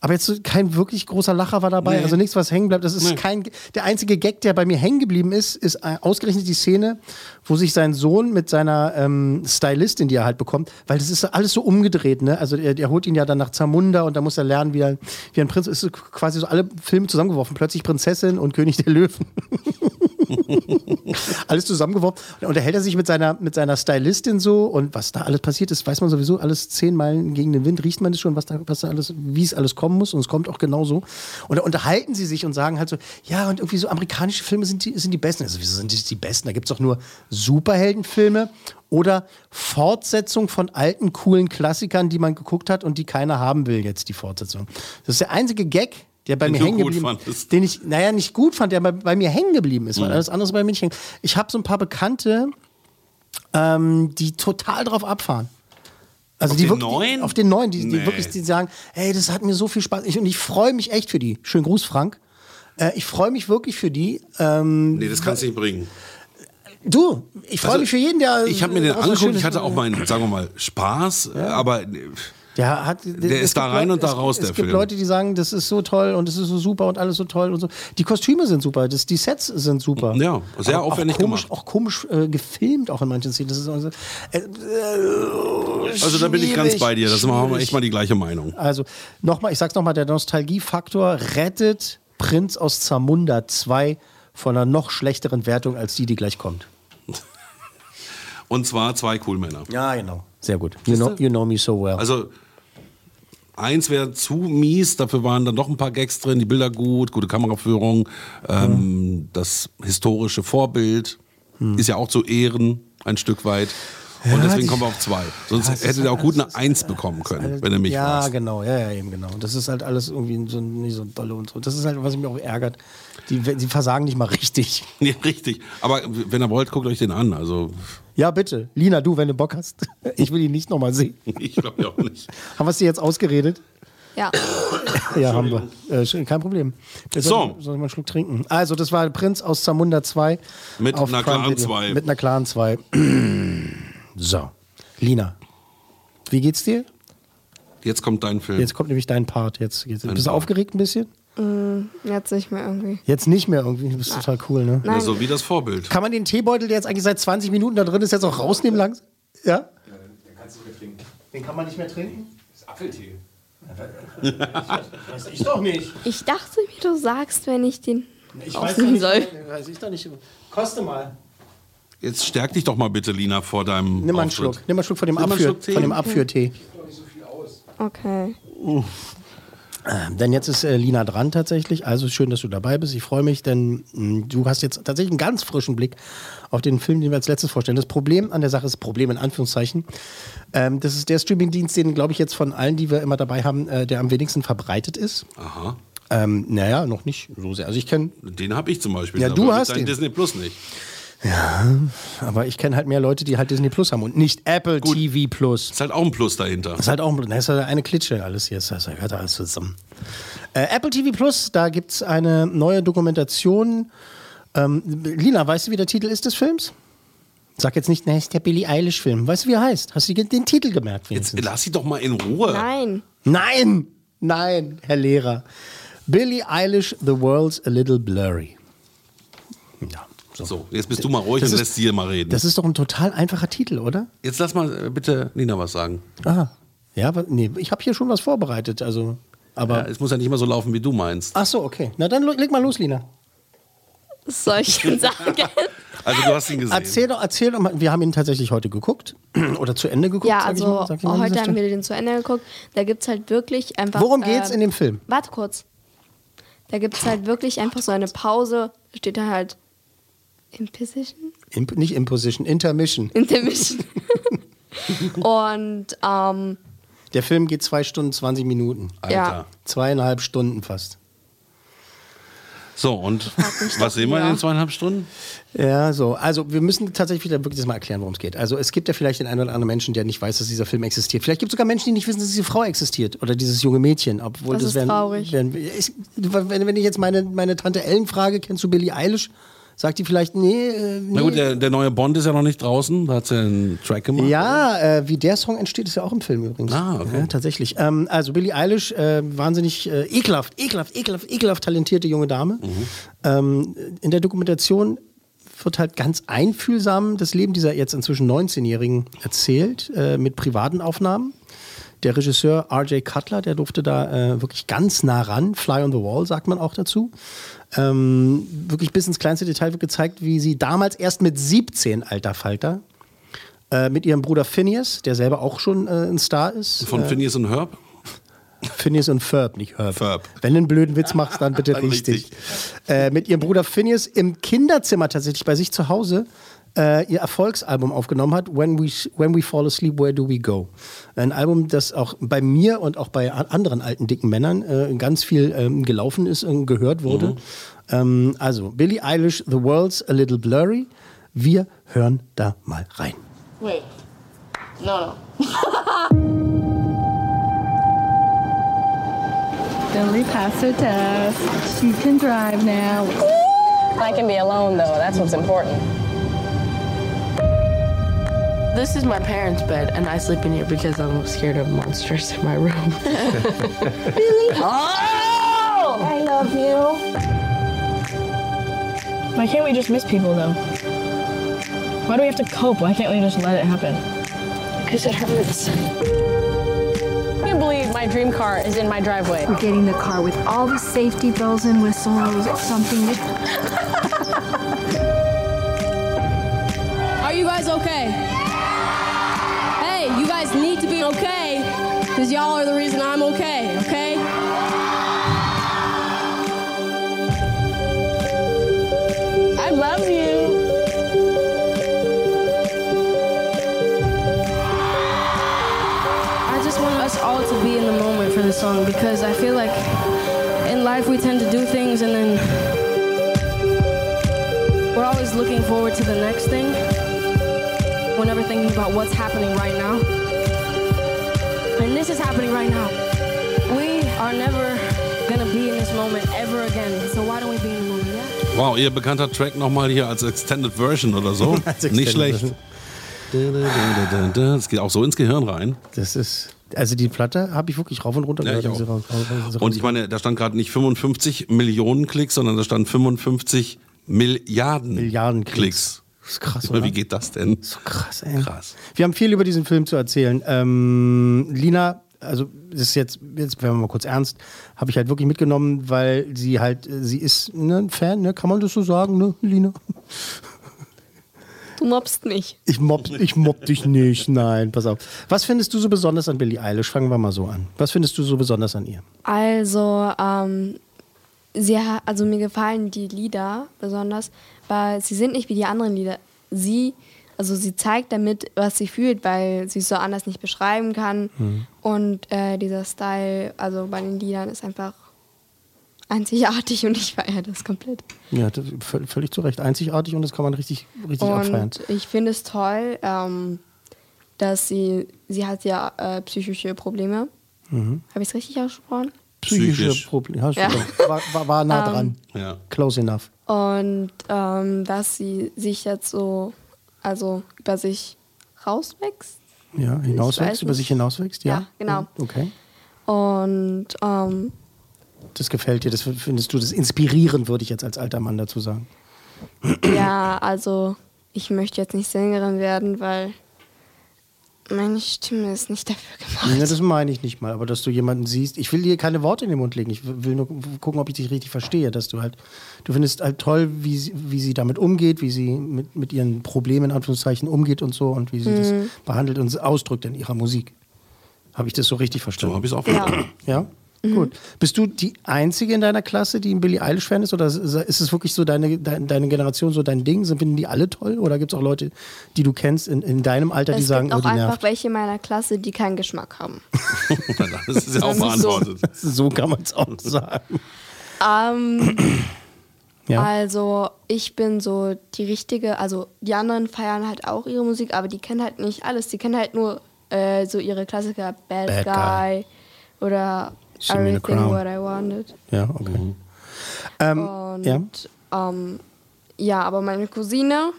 aber jetzt kein wirklich großer Lacher war dabei. Nee. Also nichts, was hängen bleibt. Das ist Nee. kein. Der einzige Gag, der bei mir hängen geblieben ist, ist äh, ausgerechnet die Szene, wo sich sein Sohn mit seiner ähm, Stylistin, die er halt bekommt, weil das ist alles so umgedreht, ne? Also er, er holt ihn ja dann nach Zamunda und da muss er lernen, wie, er, wie ein Prinz ist. so quasi so alle Filme zusammengeworfen. Plötzlich Prinzessin und König der Löwen. alles zusammengeworfen. Und da hält er sich mit seiner, mit seiner Stylistin so und was da alles passiert ist, weiß man sowieso alles zehn Meilen gegen den Wind, riecht man es schon, was da, was da alles, wie es alles kommen muss und es kommt auch genauso. Und da unterhalten sie sich und sagen halt so, ja, und irgendwie so amerikanische Filme sind die, sind die besten. Also, wieso sind die die besten? Da gibt es doch nur Superheldenfilme oder Fortsetzung von alten, coolen Klassikern, die man geguckt hat und die keiner haben will, jetzt die Fortsetzung. Das ist der einzige Gag, der bei Den mir hängen geblieben fandest. den ich, naja, nicht gut fand, der bei, bei mir hängen geblieben ist, weil Mhm. alles andere ist bei mir nicht hängen. Ich habe so ein paar Bekannte, ähm, die total drauf abfahren. Also Auf die den wirklich, neuen? Die, auf den neuen, die, die Nee. wirklich, die sagen, hey, das hat mir so viel Spaß. Ich, und ich freue mich echt für die. Schönen Gruß, Frank. Äh, ich freue mich wirklich für die. Ähm, Nee, das kannst du nicht bringen. Du, ich freue Also, mich für jeden, der. Ich habe mir den angeguckt, ich hatte auch meinen, sagen wir mal, Spaß, aber Der, hat, Der es ist da gibt rein Leute- und da es, raus, Es der gibt Film. Leute, die sagen, das ist so toll und das ist so super und alles so toll und so. Die Kostüme sind super, das, die Sets sind super. Ja, sehr Aber aufwendig auch komisch, gemacht. Auch komisch äh, gefilmt, auch in manchen Szenen. Das ist also, äh, äh, also da bin ich ganz bei dir. Das haben wir echt mal die gleiche Meinung. Also nochmal, ich sag's nochmal, der Nostalgiefaktor rettet Prinz aus Zamunda 2 von einer noch schlechteren Wertung als die, die gleich kommt. Und zwar zwei Coolmänner. Ja, genau. Sehr gut. You know, you know me so well. Also eins wäre zu mies, dafür waren dann doch ein paar Gags drin, die Bilder gut, gute Kameraführung, ähm, das historische Vorbild ist ja auch zu Ehren ein Stück weit. Und Ja, deswegen die- kommen wir auf zwei. Sonst Ja, hätte der auch halt gut eine Eins bekommen können, wenn er mich ja, fragst. genau, ja, ja, eben genau. Das ist halt alles irgendwie so nicht so dolle und so. Das ist halt, was mich auch ärgert. Die, die versagen nicht mal richtig. Ja, richtig. Aber wenn ihr wollt, guckt euch den an. Also Ja, bitte. Lina, du, wenn du Bock hast. Ich will ihn nicht nochmal sehen. ich glaube ja auch nicht. Haben wir es dir jetzt ausgeredet? Ja. Ja, haben wir. Äh, kein Problem. Jetzt So. Soll, ich mal einen Schluck trinken? Also, das war Prinz aus Zamunda 2. Mit einer Video. 2. Mit einer klaren 2. so. Lina, wie geht's dir? Jetzt kommt dein Film. Jetzt kommt nämlich dein Part. Jetzt, jetzt, bist du aufgeregt ein bisschen? Mm, jetzt nicht mehr irgendwie. Jetzt nicht mehr irgendwie. Du bist total cool, ne? Nein. Ja, so wie das Vorbild. Kann man den Teebeutel, der jetzt eigentlich seit 20 Minuten da drin ist, jetzt auch rausnehmen langsam? Ja? Den kannst du nicht mehr trinken. Den kann man nicht mehr trinken? Das ist Apfeltee. Weiß ich doch nicht. Ich dachte mir, du sagst, wenn ich den Ich weiß nicht, soll. weiß ich doch nicht. Koste mal. Jetzt stärk dich doch mal bitte, Lina, vor deinem Nimm mal einen Auftritt. Schluck. Nimm mal einen Schluck von dem, Abführ, von dem Abführtee. Okay. Ähm, denn jetzt ist äh, Lina dran tatsächlich. Also schön, dass du dabei bist. Ich freue mich, denn mh, du hast jetzt tatsächlich einen ganz frischen Blick auf den Film, den wir als letztes vorstellen. Das Problem an der Sache ist, Problem in Anführungszeichen, ähm, das ist der Streamingdienst, den, glaube ich, jetzt von allen, die wir immer dabei haben, äh, der am wenigsten verbreitet ist. Aha. Ähm, naja, noch nicht so sehr. Also ich kenne, Den habe ich zum Beispiel. Ja, du hast den. Disney Plus nicht. Aber ich kenne halt mehr Leute, die halt Disney Plus haben und nicht Apple TV Plus. Ist halt auch ein Plus dahinter. Das ist halt auch ein- das ist halt eine Klitsche alles hier. Das gehört alles zusammen. Äh, Apple TV Plus, da gibt es eine neue Dokumentation. Ähm, Lina, weißt du, wie der Titel ist des Films? Sag jetzt nicht, ne, ist der Billie Eilish-Film. Weißt du, wie er heißt? Hast du den Titel gemerkt? Jetzt wenigstens? lass sie doch mal in Ruhe. Nein. Nein! Nein, Herr Lehrer. Billie Eilish, The World's a Little Blurry. Ja, So, jetzt bist du mal ruhig Das und ist- lässt sie hier mal reden. Das ist doch ein total einfacher Titel, oder? Jetzt lass mal äh, bitte Lina was sagen. Aha. Ja, aber, nee, ich habe hier schon was vorbereitet. Also, aber. Ja, es muss ja nicht immer so laufen, wie du meinst. Ach so, okay. Na dann leg mal los, Lina. Was soll ich denn sagen? Also du hast ihn gesehen. Erzähl doch, erzähl doch mal. Wir haben ihn tatsächlich heute geguckt. Oder zu Ende geguckt. ja, sag ich also mal, heute haben Stelle. wir den zu Ende geguckt. Da gibt es halt wirklich einfach. Worum geht's ähm, in dem Film? Warte kurz. Da gibt es halt wirklich einfach so eine Pause. Steht da halt Imposition? Imp nicht Imposition, Intermission. Intermission. Und ähm, Der Film geht zwei Stunden, 20 Minuten. Alter. Ja. Zweieinhalb Stunden fast. So, und was sehen wir in wieder. den zweieinhalb Stunden? Ja, so. Also, wir müssen tatsächlich wieder wirklich das mal erklären, worum es geht. Also, es gibt ja vielleicht den einen oder anderen Menschen, der nicht weiß, dass dieser Film existiert. Vielleicht gibt es sogar Menschen, die nicht wissen, dass diese Frau existiert oder dieses junge Mädchen. Obwohl Das das, ist wären, traurig. wären, ich, wenn, wenn ich jetzt meine, meine Tante Ellen frage, kennst du Billie Eilish? Sagt die vielleicht, nee, äh, nee. Na gut, der, der neue Bond ist ja noch nicht draußen. Da hat sie einen Track gemacht. Ja, äh, wie der Song entsteht, ist ja auch im Film übrigens. Ah, okay. Ja, tatsächlich. Ähm, also Billie Eilish, äh, wahnsinnig äh, ekelhaft, ekelhaft, ekelhaft, ekelhaft talentierte junge Dame. Mhm. Ähm, in der Dokumentation wird halt ganz einfühlsam das Leben dieser jetzt inzwischen 19-Jährigen erzählt, äh, mit privaten Aufnahmen. Der Regisseur R.J. Cutler, der durfte da äh, wirklich ganz nah ran, Fly on the Wall sagt man auch dazu. Ähm, wirklich bis ins kleinste Detail wird gezeigt, wie sie damals erst mit 17, alter Falter, äh, mit ihrem Bruder Phineas, der selber auch schon äh, ein Star ist. Von äh, Phineas und Herb? Phineas und Ferb, nicht Herb. Ferb. Wenn du einen blöden Witz machst, dann bitte Dann richtig. Äh, mit ihrem Bruder Phineas im Kinderzimmer tatsächlich bei sich zu Hause äh, ihr Erfolgsalbum aufgenommen hat, When We, When We Fall Asleep, Where Do We Go? Ein Album, das auch bei mir und auch bei anderen alten, dicken Männern äh, ganz viel ähm, gelaufen ist und gehört wurde. Ähm, also, Billie Eilish, The World's a Little Blurry. Wir hören da mal rein. Wait. No, no. Billy passed her test. You can drive now. I can be alone though. That's what's important. This is my parents' bed, and I sleep in here because I'm scared of monsters in my room. Really? Oh! I love you. Why can't we just miss people though? Why do we have to cope? Why can't we just let it happen? Because it hurts. I Can you believe my my dream car is in my driveway. We're getting the car with all the safety bells and whistles. Something need to be okay because y'all are the reason I'm okay, okay? I love you. I just want us all to be in the moment for the song because I feel like in life we tend to do things and then we're always looking forward to the next thing. We're never thinking about what's happening right now. This is happening right now. We are never gonna be in this moment ever again. So why don't we be in the moment? Yeah? Wow, ihr bekannter Track nochmal hier als Extended Version oder so. Nicht schlecht. Das geht auch so ins Gehirn rein. Das ist, also die Platte habe ich wirklich rauf und runter Ja, ich gehört, diese raus- raus- raus- Und ich meine, da stand gerade nicht 55 Millionen Klicks, sondern da stand 55 Milliarden, Milliarden Klicks. Klicks. Das ist krass, oder? Wie geht das denn? So krass, ey. Krass. Wir haben viel über diesen Film zu erzählen. Ähm, Lina, also das ist jetzt, jetzt werden wir mal kurz ernst, habe ich halt wirklich mitgenommen, weil sie halt, sie ist ne, ein Fan, ne? kann man das so sagen, ne, Lina? Du mobst mich. Ich mobb, ich mobb dich nicht, nein, pass auf. Was findest du so besonders an Billie Eilish? Fangen wir mal so an. Was findest du so besonders an ihr? Also, ähm, sie, also mir gefallen die Lieder besonders, weil sie sind nicht wie die anderen Lieder. Sie, also sie zeigt damit, was sie fühlt, weil sie es so anders nicht beschreiben kann. Mhm. Und äh, dieser Style, also bei den Liedern, ist einfach einzigartig und ich feiere das komplett. Ja, das, völ- völlig zu Recht. Einzigartig und das kann man richtig, richtig abfeiern. Und ich finde es toll, ähm, dass sie, sie hat ja äh, psychische Probleme. Mhm. Habe ich es richtig ausgesprochen? Psychische Psychisch. Probleme. Ja. doch. war, war, war nah Ähm, dran. Ja. Close enough. Und ähm, dass sie sich jetzt so, also über sich rauswächst. Ja, hinauswächst, über sich hinauswächst, ja. Ja, genau. Okay. Und ähm, Das gefällt dir, das findest du das inspirierend, würde ich jetzt als alter Mann dazu sagen. ja, also ich möchte jetzt nicht Sängerin werden, weil meine Stimme ist nicht dafür gemacht. Ja, das meine ich nicht mal, aber dass du jemanden siehst, ich will dir keine Worte in den Mund legen, ich will nur gucken, ob ich dich richtig verstehe, dass du halt, du findest halt toll, wie sie, wie sie damit umgeht, wie sie mit, mit ihren Problemen in Anführungszeichen umgeht und so und wie sie das Mhm. behandelt und ausdrückt in ihrer Musik. Habe ich das so richtig verstanden? So habe ich es auch Ja. verstanden. Ja? Gut. Bist du die Einzige in deiner Klasse, die ein Billie Eilish-Fan ist? Oder ist es wirklich so deine, deine, deine Generation, so dein Ding? Sind finden die alle toll? Oder gibt es auch Leute, die du kennst in, in deinem Alter, die es sagen, gibt oh, auch die einfach nervt? welche in meiner Klasse, die keinen Geschmack haben. Das ist ja auch ist so. beantwortet. So kann man es auch sagen. Ähm, Ja. Also ich bin so die richtige, also die anderen feiern halt auch ihre Musik, aber die kennen halt nicht alles. Die kennen halt nur äh, so ihre Klassiker Bad, Bad Guy, Guy. oder The Everything Crown. What I Wanted. Ja, okay. Ähm, Und ja. ähm, ja, aber meine Cousine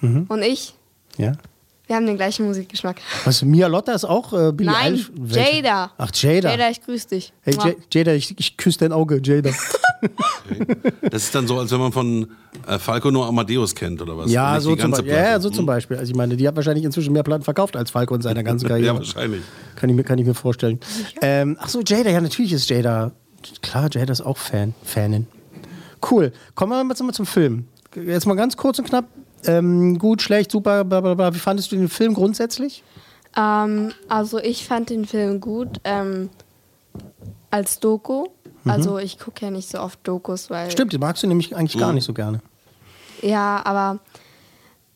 Mhm. und ich, ja. Wir haben den gleichen Musikgeschmack. Was, Mia Lotta ist auch äh, Billie Nein, Eilish? Welche? Jada. Ach, Jada. Jada, ich grüße dich. Hey. J Jada, ich, ich küsse dein Auge, Jada. Das ist dann so, als wenn man von äh, Falco nur Amadeus kennt, oder was? ja, so zum Beispiel. Ja, so zum Beispiel. Also ich meine, die hat wahrscheinlich inzwischen mehr Platten verkauft als Falco in seiner ganzen Karriere. Ja, wahrscheinlich. Kann ich mir, kann ich mir vorstellen. Ähm, ach so, Jada, ja, natürlich ist Jada. Klar, Jada ist auch Fan, Fanin. Cool. Kommen wir jetzt mal zum Film. Jetzt mal ganz kurz und knapp. Ähm, gut, schlecht, super, bla, bla, bla. Wie fandest du den Film grundsätzlich? Ähm, also ich fand den Film gut ähm, als Doku. Also ich gucke ja nicht so oft Dokus, weil... Mhm. Stimmt, den magst du nämlich eigentlich gar Mhm. nicht so gerne. Ja, aber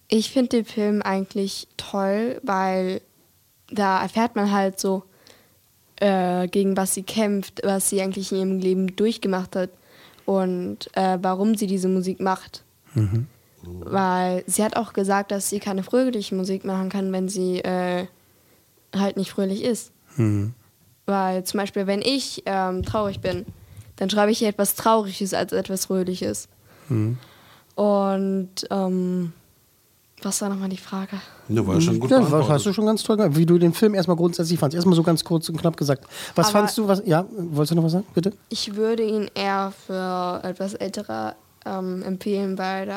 ich finde den Film eigentlich toll, weil da erfährt man halt so, äh, gegen was sie kämpft, was sie eigentlich in ihrem Leben durchgemacht hat und äh, warum sie diese Musik macht. Weil sie hat auch gesagt, dass sie keine fröhliche Musik machen kann, wenn sie äh, halt nicht fröhlich ist. Weil zum Beispiel, wenn ich ähm, traurig bin, dann schreibe ich etwas Trauriges als etwas Fröhliches. Und ähm, was war nochmal die Frage? Ja, war schon gut Ja, beantwortet. hast du schon ganz toll gemacht. Wie du den Film erstmal grundsätzlich fandst. Erstmal so ganz kurz und knapp gesagt. Was Aber- fandst du, was, ja, wolltest du noch was sagen, bitte? Ich würde ihn eher für etwas ältere ähm, empfehlen, weil da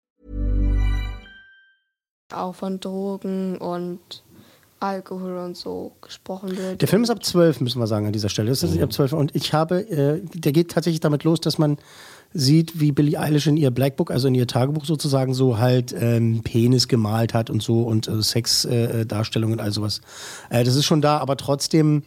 Auch von Drogen und Alkohol und so gesprochen wird. Der Film ist ab 12, müssen wir sagen, an dieser Stelle. Das ist ab 12. Und ich habe, äh, der geht tatsächlich damit los, dass man sieht, wie Billie Eilish in ihr Blackbook, also in ihr Tagebuch sozusagen, so halt ähm, Penis gemalt hat und so und äh, Sexdarstellungen äh, und all sowas. Äh, das ist schon da, aber trotzdem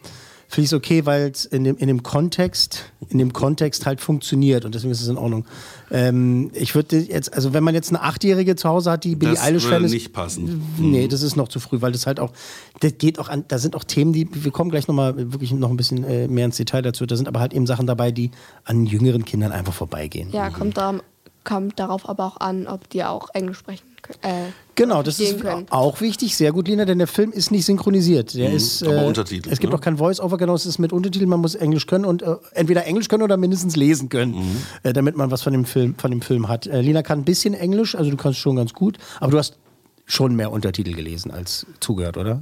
finde ich es okay, weil es in dem, in dem Kontext, in dem Kontext halt funktioniert und deswegen ist es in Ordnung. Ähm, ich würde jetzt, also wenn man jetzt eine Achtjährige zu Hause hat, die Billie Eilish Fan würde ist. nicht passen. Nee, das ist noch zu früh, weil das halt auch, das geht auch an, da sind auch Themen, die, wir kommen gleich nochmal wirklich noch ein bisschen äh, mehr ins Detail dazu, da sind aber halt eben Sachen dabei, die an jüngeren Kindern einfach vorbeigehen. Ja, kommt, da, kommt darauf aber auch an, ob die auch Englisch sprechen. Äh, Genau, das ist können. auch wichtig, sehr gut, Lina, denn der Film ist nicht synchronisiert. Der Mhm, ist, aber äh, untertitelt, Es gibt ne? auch kein Voice-Over, genau, es ist mit Untertiteln, man muss Englisch können und äh, entweder Englisch können oder mindestens lesen können, Mhm. äh, damit man was von dem Film, von dem Film hat. Äh, Lina kann ein bisschen Englisch, also du kannst schon ganz gut, aber du hast schon mehr Untertitel gelesen als zugehört, oder?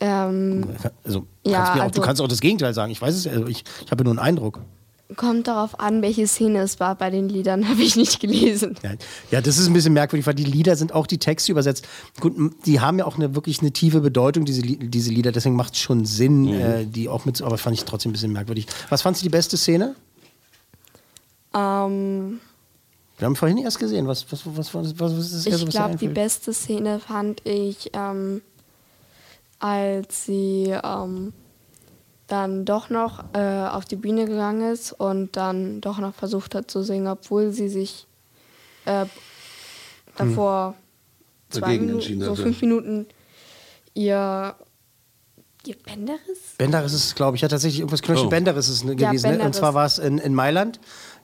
Ähm, Also, Ja, kannst mir auch, also- du kannst auch das Gegenteil sagen. Ich weiß es, also ich, ich habe nur einen Eindruck. Kommt darauf an, welche Szene es war. Bei den Liedern habe ich nicht gelesen. Ja, ja, das ist ein bisschen merkwürdig, weil die Lieder sind auch die Texte übersetzt. Gut, die haben ja auch eine, wirklich eine tiefe Bedeutung, diese, diese Lieder, deswegen macht es schon Sinn, Mhm. äh, die auch mit, aber fand ich trotzdem ein bisschen merkwürdig. Was fandst du die beste Szene? Ähm, Wir haben vorhin erst gesehen. Was, was, was, was, was ist das erste, ich glaube, die beste Szene fand ich, ähm, als sie ähm, dann doch noch äh, auf die Bühne gegangen ist und dann doch noch versucht hat zu singen, obwohl sie sich äh, davor zwei Dagegen Minuten, so hatte. fünf Minuten ihr, ihr Bänderriss? Benderis ist glaube ich. Ja, tatsächlich irgendwas Knöchel Oh. Benderis ist es ne, Ja, gewesen. Ne? Und Benderis. zwar war es in, in Mailand.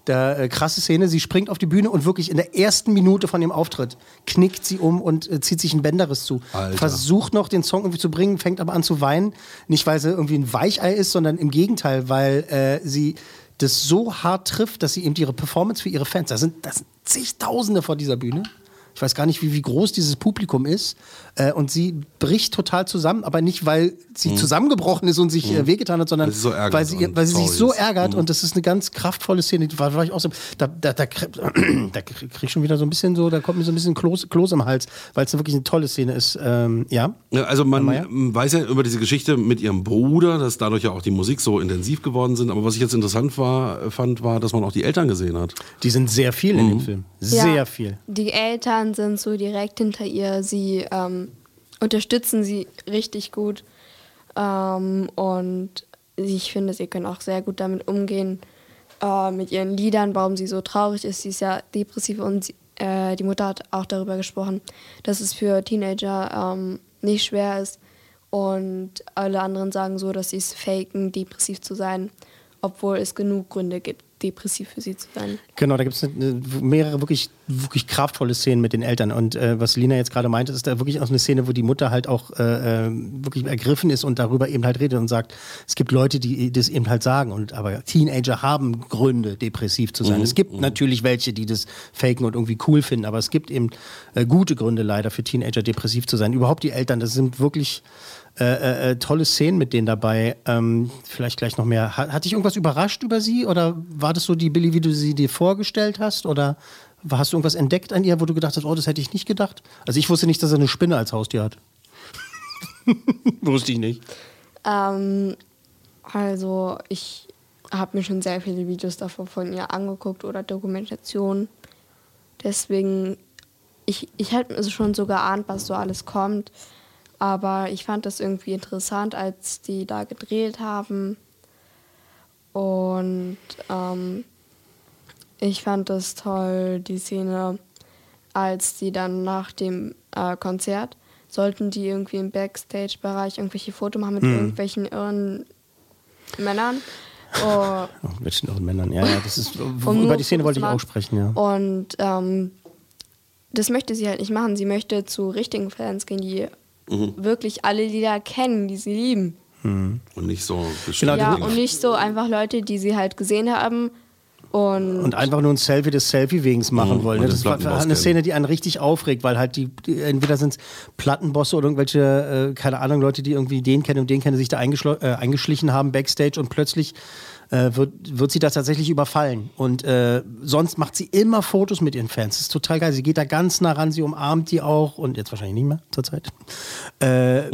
Da, äh, krasse Szene, sie springt auf die Bühne und wirklich in der ersten Minute von dem Auftritt knickt sie um und äh, zieht sich ein Bänderriss zu. Alter. Versucht noch den Song irgendwie zu bringen, fängt aber an zu weinen. Nicht, weil sie irgendwie ein Weichei ist, sondern im Gegenteil, weil äh, sie das so hart trifft, dass sie eben ihre Performance für ihre Fans, da sind, das sind zigtausende vor dieser Bühne. Ich weiß gar nicht, wie, wie groß dieses Publikum ist. Äh, und sie bricht total zusammen, aber nicht, weil sie Mhm. zusammengebrochen ist und sich äh, wehgetan hat, sondern Weil sie so weil sie, weil sie sich so ärgert. Mhm. Und das ist eine ganz kraftvolle Szene. Da war, ich auch so, da, da, da, da krieg ich schon wieder so ein bisschen so, da kommt mir so ein bisschen Kloß, Kloß im Hals, weil es wirklich eine tolle Szene ist. Ähm, ja. Ja, also man weiß ja über diese Geschichte mit ihrem Bruder, dass dadurch ja auch die Musik so intensiv geworden sind. Aber was ich jetzt interessant war, fand, war, dass man auch die Eltern gesehen hat. Die sind sehr viel in dem Mhm. Film. Sehr Ja. viel. Die Eltern sind so direkt hinter ihr. Sie ähm, unterstützen sie richtig gut. Ähm, und ich finde, sie können auch sehr gut damit umgehen, äh, mit ihren Liedern, warum sie so traurig ist. Sie ist ja depressiv und sie, äh, die Mutter hat auch darüber gesprochen, dass es für Teenager ähm, nicht schwer ist. Und alle anderen sagen so, dass sie es faken, depressiv zu sein, obwohl es genug Gründe gibt, depressiv für sie zu sein. Genau, da gibt es mehrere wirklich, wirklich kraftvolle Szenen mit den Eltern. Und äh, was Lina jetzt gerade meinte, ist da wirklich auch eine Szene, wo die Mutter halt auch äh, äh, wirklich ergriffen ist und darüber eben halt redet und sagt, es gibt Leute, die das eben halt sagen. Und aber Teenager haben Gründe, depressiv zu sein. Mhm, Es gibt natürlich welche, die das faken und irgendwie cool finden, aber es gibt eben äh, gute Gründe leider für Teenager depressiv zu sein. Überhaupt die Eltern, das sind wirklich äh, äh, äh, tolle Szenen mit denen dabei. Ähm, vielleicht gleich noch mehr. Hat, hat dich irgendwas überrascht über sie oder war das so die Billy, wie du sie dir vorgestellt hast? Oder hast du irgendwas entdeckt an ihr, wo du gedacht hast, oh, das hätte ich nicht gedacht? Also ich wusste nicht, dass er eine Spinne als Haustier hat. wusste ich nicht. Ähm, also ich habe mir schon sehr viele Videos davon von ihr angeguckt oder Dokumentationen. Deswegen, ich, ich hätte also schon so geahnt, was so alles kommt. Aber ich fand das irgendwie interessant, als die da gedreht haben. Und ähm, ich fand das toll, die Szene, als die dann nach dem äh, Konzert sollten die irgendwie im Backstage-Bereich irgendwelche Fotos machen mit Hm. irgendwelchen irren Männern. Oh, Oh, mit schnellen Männern. Ja, ja, das ist, über die Szene wollte ich auch sprechen, ja. Und ähm, das möchte sie halt nicht machen. Sie möchte zu richtigen Fans gehen, die Mhm. wirklich alle Lieder kennen, die sie lieben. Und nicht so Genau, ja, und nicht so einfach Leute, die sie halt gesehen haben. Und, Und einfach nur ein Selfie des Selfie wegens machen Mhm, wollen. Ne? Das war eine. Szene, die einen richtig aufregt, weil halt die, die entweder sind es Plattenbosse oder irgendwelche, äh, keine Ahnung, Leute, die irgendwie den kennen und den kennen, sich da äh, eingeschlichen haben backstage und plötzlich äh, wird, wird sie da tatsächlich überfallen. Und äh, sonst macht sie immer Fotos mit ihren Fans. Das ist total geil. Sie geht da ganz nah ran, sie umarmt die auch und jetzt wahrscheinlich nicht mehr zurzeit. Äh,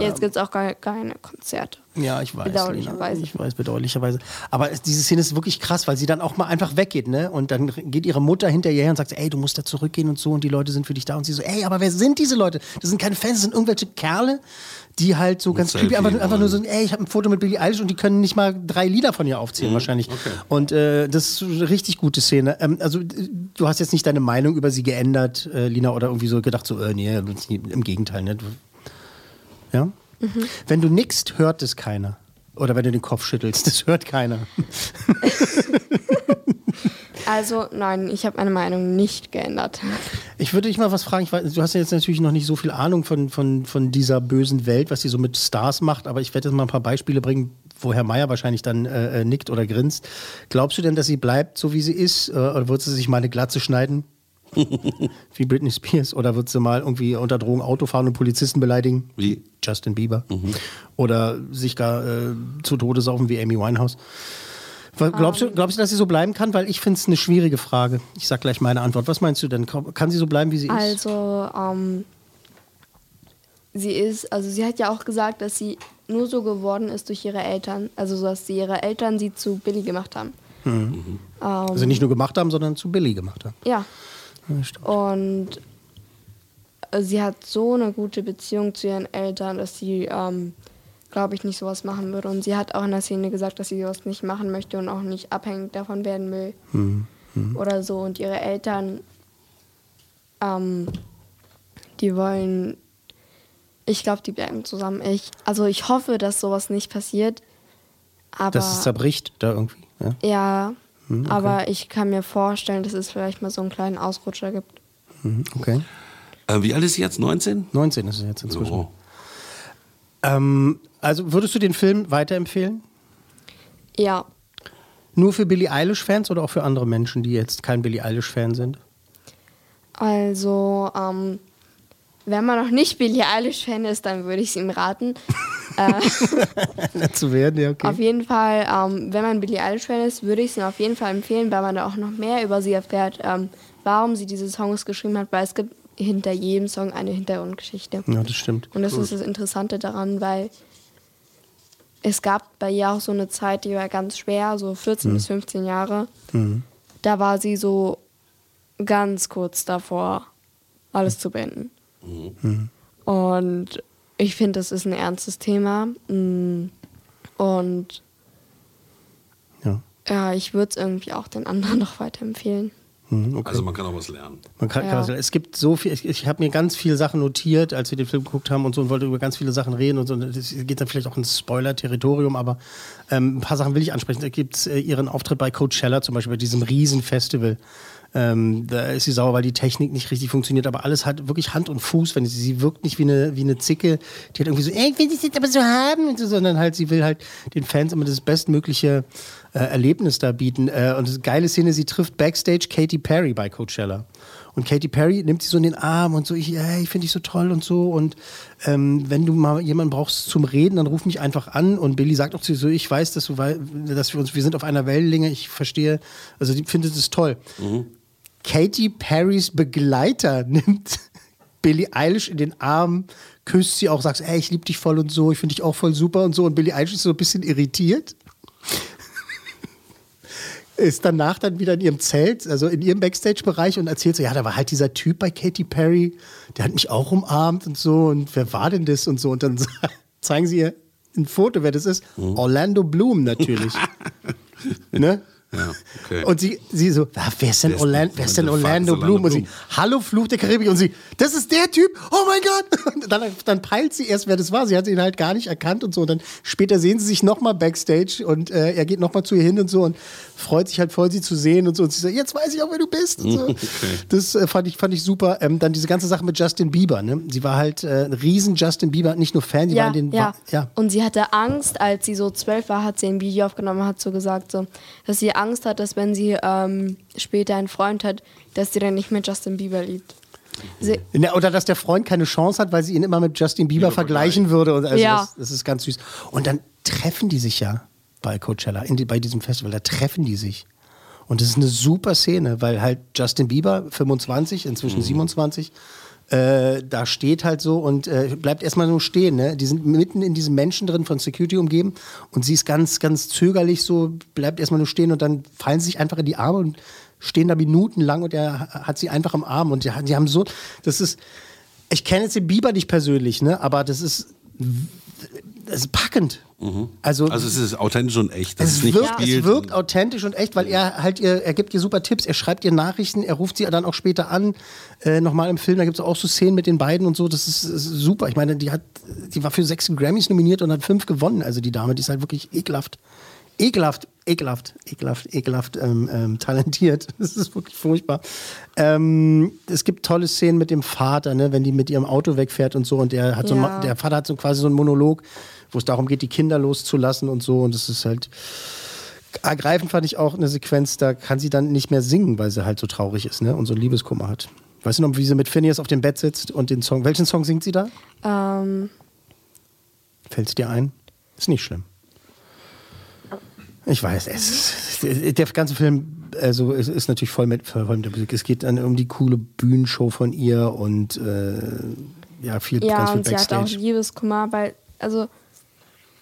jetzt gibt es auch gar keine Konzerte. Ja, ich weiß. Bedauerlicherweise. Lina, Ich weiß, bedauerlicherweise. Aber es, diese Szene ist wirklich krass, weil sie dann auch mal einfach weggeht, ne? Und dann geht ihre Mutter hinterher und sagt, ey, du musst da zurückgehen und so und die Leute sind für dich da. Und sie so, ey, aber wer sind diese Leute? Das sind keine Fans, das sind irgendwelche Kerle, die halt so ganz Selfie creepy einfach, einfach nur so, ey, ich habe ein Foto mit Billie Eilish und die können nicht mal drei Lieder von ihr aufzählen, wahrscheinlich. Und äh, das ist eine richtig gute Szene. Ähm, also, du hast jetzt nicht deine Meinung über sie geändert, äh, Lina, oder irgendwie so gedacht, so, äh, nee, im Gegenteil, ne? Du- Ja? Wenn du nickst, hört es keiner. Oder wenn du den Kopf schüttelst, das hört keiner. Also nein, ich habe meine Meinung nicht geändert. Ich würde dich mal was fragen. Weiß, du hast ja jetzt natürlich noch nicht so viel Ahnung von, von, von dieser bösen Welt, was sie so mit Stars macht, aber ich werde jetzt mal ein paar Beispiele bringen, wo Herr Meier wahrscheinlich dann äh, äh, nickt oder grinst. Glaubst du denn, dass sie bleibt, so wie sie ist? Äh, oder wird sie sich mal eine Glatze schneiden? Wie Britney Spears? Oder wird sie mal irgendwie unter Drogen Auto fahren und Polizisten beleidigen? Wie? Justin Bieber. Oder sich gar äh, zu Tode saufen wie Amy Winehouse? Glaubst du, glaubst du, dass sie so bleiben kann? Weil ich finde es eine schwierige Frage. Ich sag gleich meine Antwort. Was meinst du denn? Kann sie so bleiben, wie sie ist? Also, ähm, sie ist, also sie hat ja auch gesagt, dass sie nur so geworden ist durch ihre Eltern. Also, so, dass sie ihre Eltern sie zu Billy gemacht haben. Mhm. Ähm, Also nicht nur gemacht haben, sondern zu Billy gemacht haben. Ja. Ja. Und äh, sie hat so eine gute Beziehung zu ihren Eltern, dass sie, ähm, glaube ich, nicht sowas machen würde. Und sie hat auch in der Szene gesagt, dass sie sowas nicht machen möchte und auch nicht abhängig davon werden will Mhm. Mhm. oder so. Und ihre Eltern, ähm, die wollen, ich glaube, die bleiben zusammen. Ich, also ich hoffe, dass sowas nicht passiert. Aber Dass es zerbricht da irgendwie. Ja. ja, Hm, okay. aber ich kann mir vorstellen, dass es vielleicht mal so einen kleinen Ausrutscher gibt. Mhm, Okay. Äh, wie alt ist sie jetzt? 19? 19 ist es jetzt inzwischen. So. Ähm, also würdest du den Film weiterempfehlen? Ja, Nur für Billie Eilish-Fans oder auch für andere Menschen, die jetzt kein Billie Eilish-Fan sind? Also, ähm, wenn man noch nicht Billie Eilish-Fan ist, dann würde ich es ihm raten. Äh, Zu werden, ja, okay. Auf jeden Fall, ähm, wenn man Billie Eilish-Fan ist, würde ich es ihm auf jeden Fall empfehlen, weil man da auch noch mehr über sie erfährt, ähm, warum sie diese Songs geschrieben hat, weil es gibt hinter jedem Song eine Hintergrundgeschichte. Ja, das stimmt. Und das Cool. ist das Interessante daran, weil es gab bei ihr auch so eine Zeit, die war ganz schwer, so 14 Mhm. bis 15 Jahre. Mhm. Da war sie so ganz kurz davor, alles zu beenden. Mhm. Und ich finde, das ist ein ernstes Thema. Mm. Und Ja. ja, ich würde es irgendwie auch den anderen noch weiterempfehlen. Mhm, okay. Also man kann auch was lernen. Man kann, Ja. kann was, es gibt so viel, ich, ich habe mir ganz viele Sachen notiert, als wir den Film geguckt haben und so und wollte über ganz viele Sachen reden und so. Das geht dann vielleicht auch ins Spoiler-Territorium, aber ähm, ein paar Sachen will ich ansprechen. Da gibt es äh, ihren Auftritt bei Coachella zum Beispiel, bei diesem Riesenfestival. Ähm, da ist sie sauer, weil die Technik nicht richtig funktioniert, aber alles hat wirklich Hand und Fuß. Wenn sie, sie wirkt nicht wie eine, wie eine Zicke, die hat irgendwie so, ich will das jetzt aber so haben, so, sondern halt, sie will halt den Fans immer das bestmögliche äh, Erlebnis da bieten. Äh, und das geile Szene, sie trifft Backstage Katy Perry bei Coachella. Und Katy Perry nimmt sie so in den Arm und so, ich, ey, ich finde dich so toll und so. Und ähm, wenn du mal jemanden brauchst zum Reden, dann ruf mich einfach an. Und Billy sagt auch zu ihr so, ich weiß, dass, du, dass wir uns, wir sind auf einer Wellenlänge, ich verstehe, also die findet es toll. Katy Perrys Begleiter nimmt Billie Eilish in den Arm, küsst sie auch, sagt, ey, ich liebe dich voll und so, ich finde dich auch voll super und so. Und Billie Eilish ist so ein bisschen irritiert. Ist danach dann wieder in ihrem Zelt, also in ihrem Backstage-Bereich und erzählt so, ja, da war halt dieser Typ bei Katy Perry, der hat mich auch umarmt und so und wer war denn das und so und dann zeigen sie ihr ein Foto, wer das ist. Orlando Bloom natürlich. ne? Ja, okay. Und sie, sie so, ah, wer ist denn, Wer ist Orlando, denn- wer ist denn Orlando Orlando Bloom? Und sie, Bloom? hallo Fluch der Karibik. Und sie, das ist der Typ, oh mein Gott. Und dann, dann peilt sie erst, wer das war. Sie hat ihn halt gar nicht erkannt und so. Und dann später sehen sie sich nochmal backstage und äh, er geht nochmal zu ihr hin und so und freut sich halt voll, sie zu sehen und so. Und sie sagt, jetzt weiß ich auch, wer du bist. Und so. Okay. Das äh, fand, ich, fand ich super. Ähm, dann diese ganze Sache mit Justin Bieber. Ne? Sie war halt äh, ein riesen Justin Bieber, nicht nur Fan, sie war Ja, in den. ja. Ja. Und sie hatte Angst, als sie so zwölf war, hat sie ein Video aufgenommen, hat so gesagt, so, dass sie Angst hat, dass wenn sie ähm, später einen Freund hat, dass sie dann nicht mehr Justin Bieber liebt. Sie, Oder dass der Freund keine Chance hat, weil sie ihn immer mit Justin Bieber vergleichen würde. Und also Ja. das, das ist ganz süß. Und dann treffen die sich ja bei Coachella, in die, bei diesem Festival. Da treffen die sich. Und das ist eine super Szene, weil halt Justin Bieber, 25, inzwischen 27, äh, da steht halt so und äh, bleibt erstmal nur stehen. Ne? Die sind mitten in diesen Menschen drin, von Security umgeben. Und sie ist ganz, ganz zögerlich so, bleibt erstmal nur stehen und dann fallen sie sich einfach in die Arme und stehen da minutenlang und er hat sie einfach am Arm. Und die, haben so, das ist, ich kenne jetzt den Bieber nicht persönlich, ne? aber das ist, das ist packend. Also, Also es ist authentisch und echt. Es wirkt, es wirkt authentisch und echt, weil er halt ihr, er gibt ihr super Tipps, er schreibt ihr Nachrichten, er ruft sie dann auch später an, äh, nochmal im Film, da gibt es auch so Szenen mit den beiden und so, das ist, ist super. Ich meine, die hat, die war für sechs Grammys nominiert und hat fünf gewonnen, also die Dame, die ist halt wirklich ekelhaft. Ekelhaft, ekelhaft, ekelhaft, ekelhaft ähm, ähm, talentiert. Das ist wirklich furchtbar. Ähm, es gibt tolle Szenen mit dem Vater, ne, wenn die mit ihrem Auto wegfährt und so. Und der hat so, Ja. der Vater hat so quasi so einen Monolog, wo es darum geht, die Kinder loszulassen und so. Und das ist halt ergreifend fand ich auch eine Sequenz, da kann sie dann nicht mehr singen, weil sie halt so traurig ist, ne? Und so einen Liebeskummer hat. Weißt du noch, wie sie mit Phineas auf dem Bett sitzt und den Song. Welchen Song singt sie da? ähm, Fällt es dir ein? Ist nicht schlimm. Ich weiß, es ist, der ganze Film also, es ist natürlich voll mit, voll mit der Musik. Es geht dann um die coole Bühnenshow von ihr und äh, ja, viel, ja, ganz viel und sie hat auch Backstage. Liebeskummer, weil, also,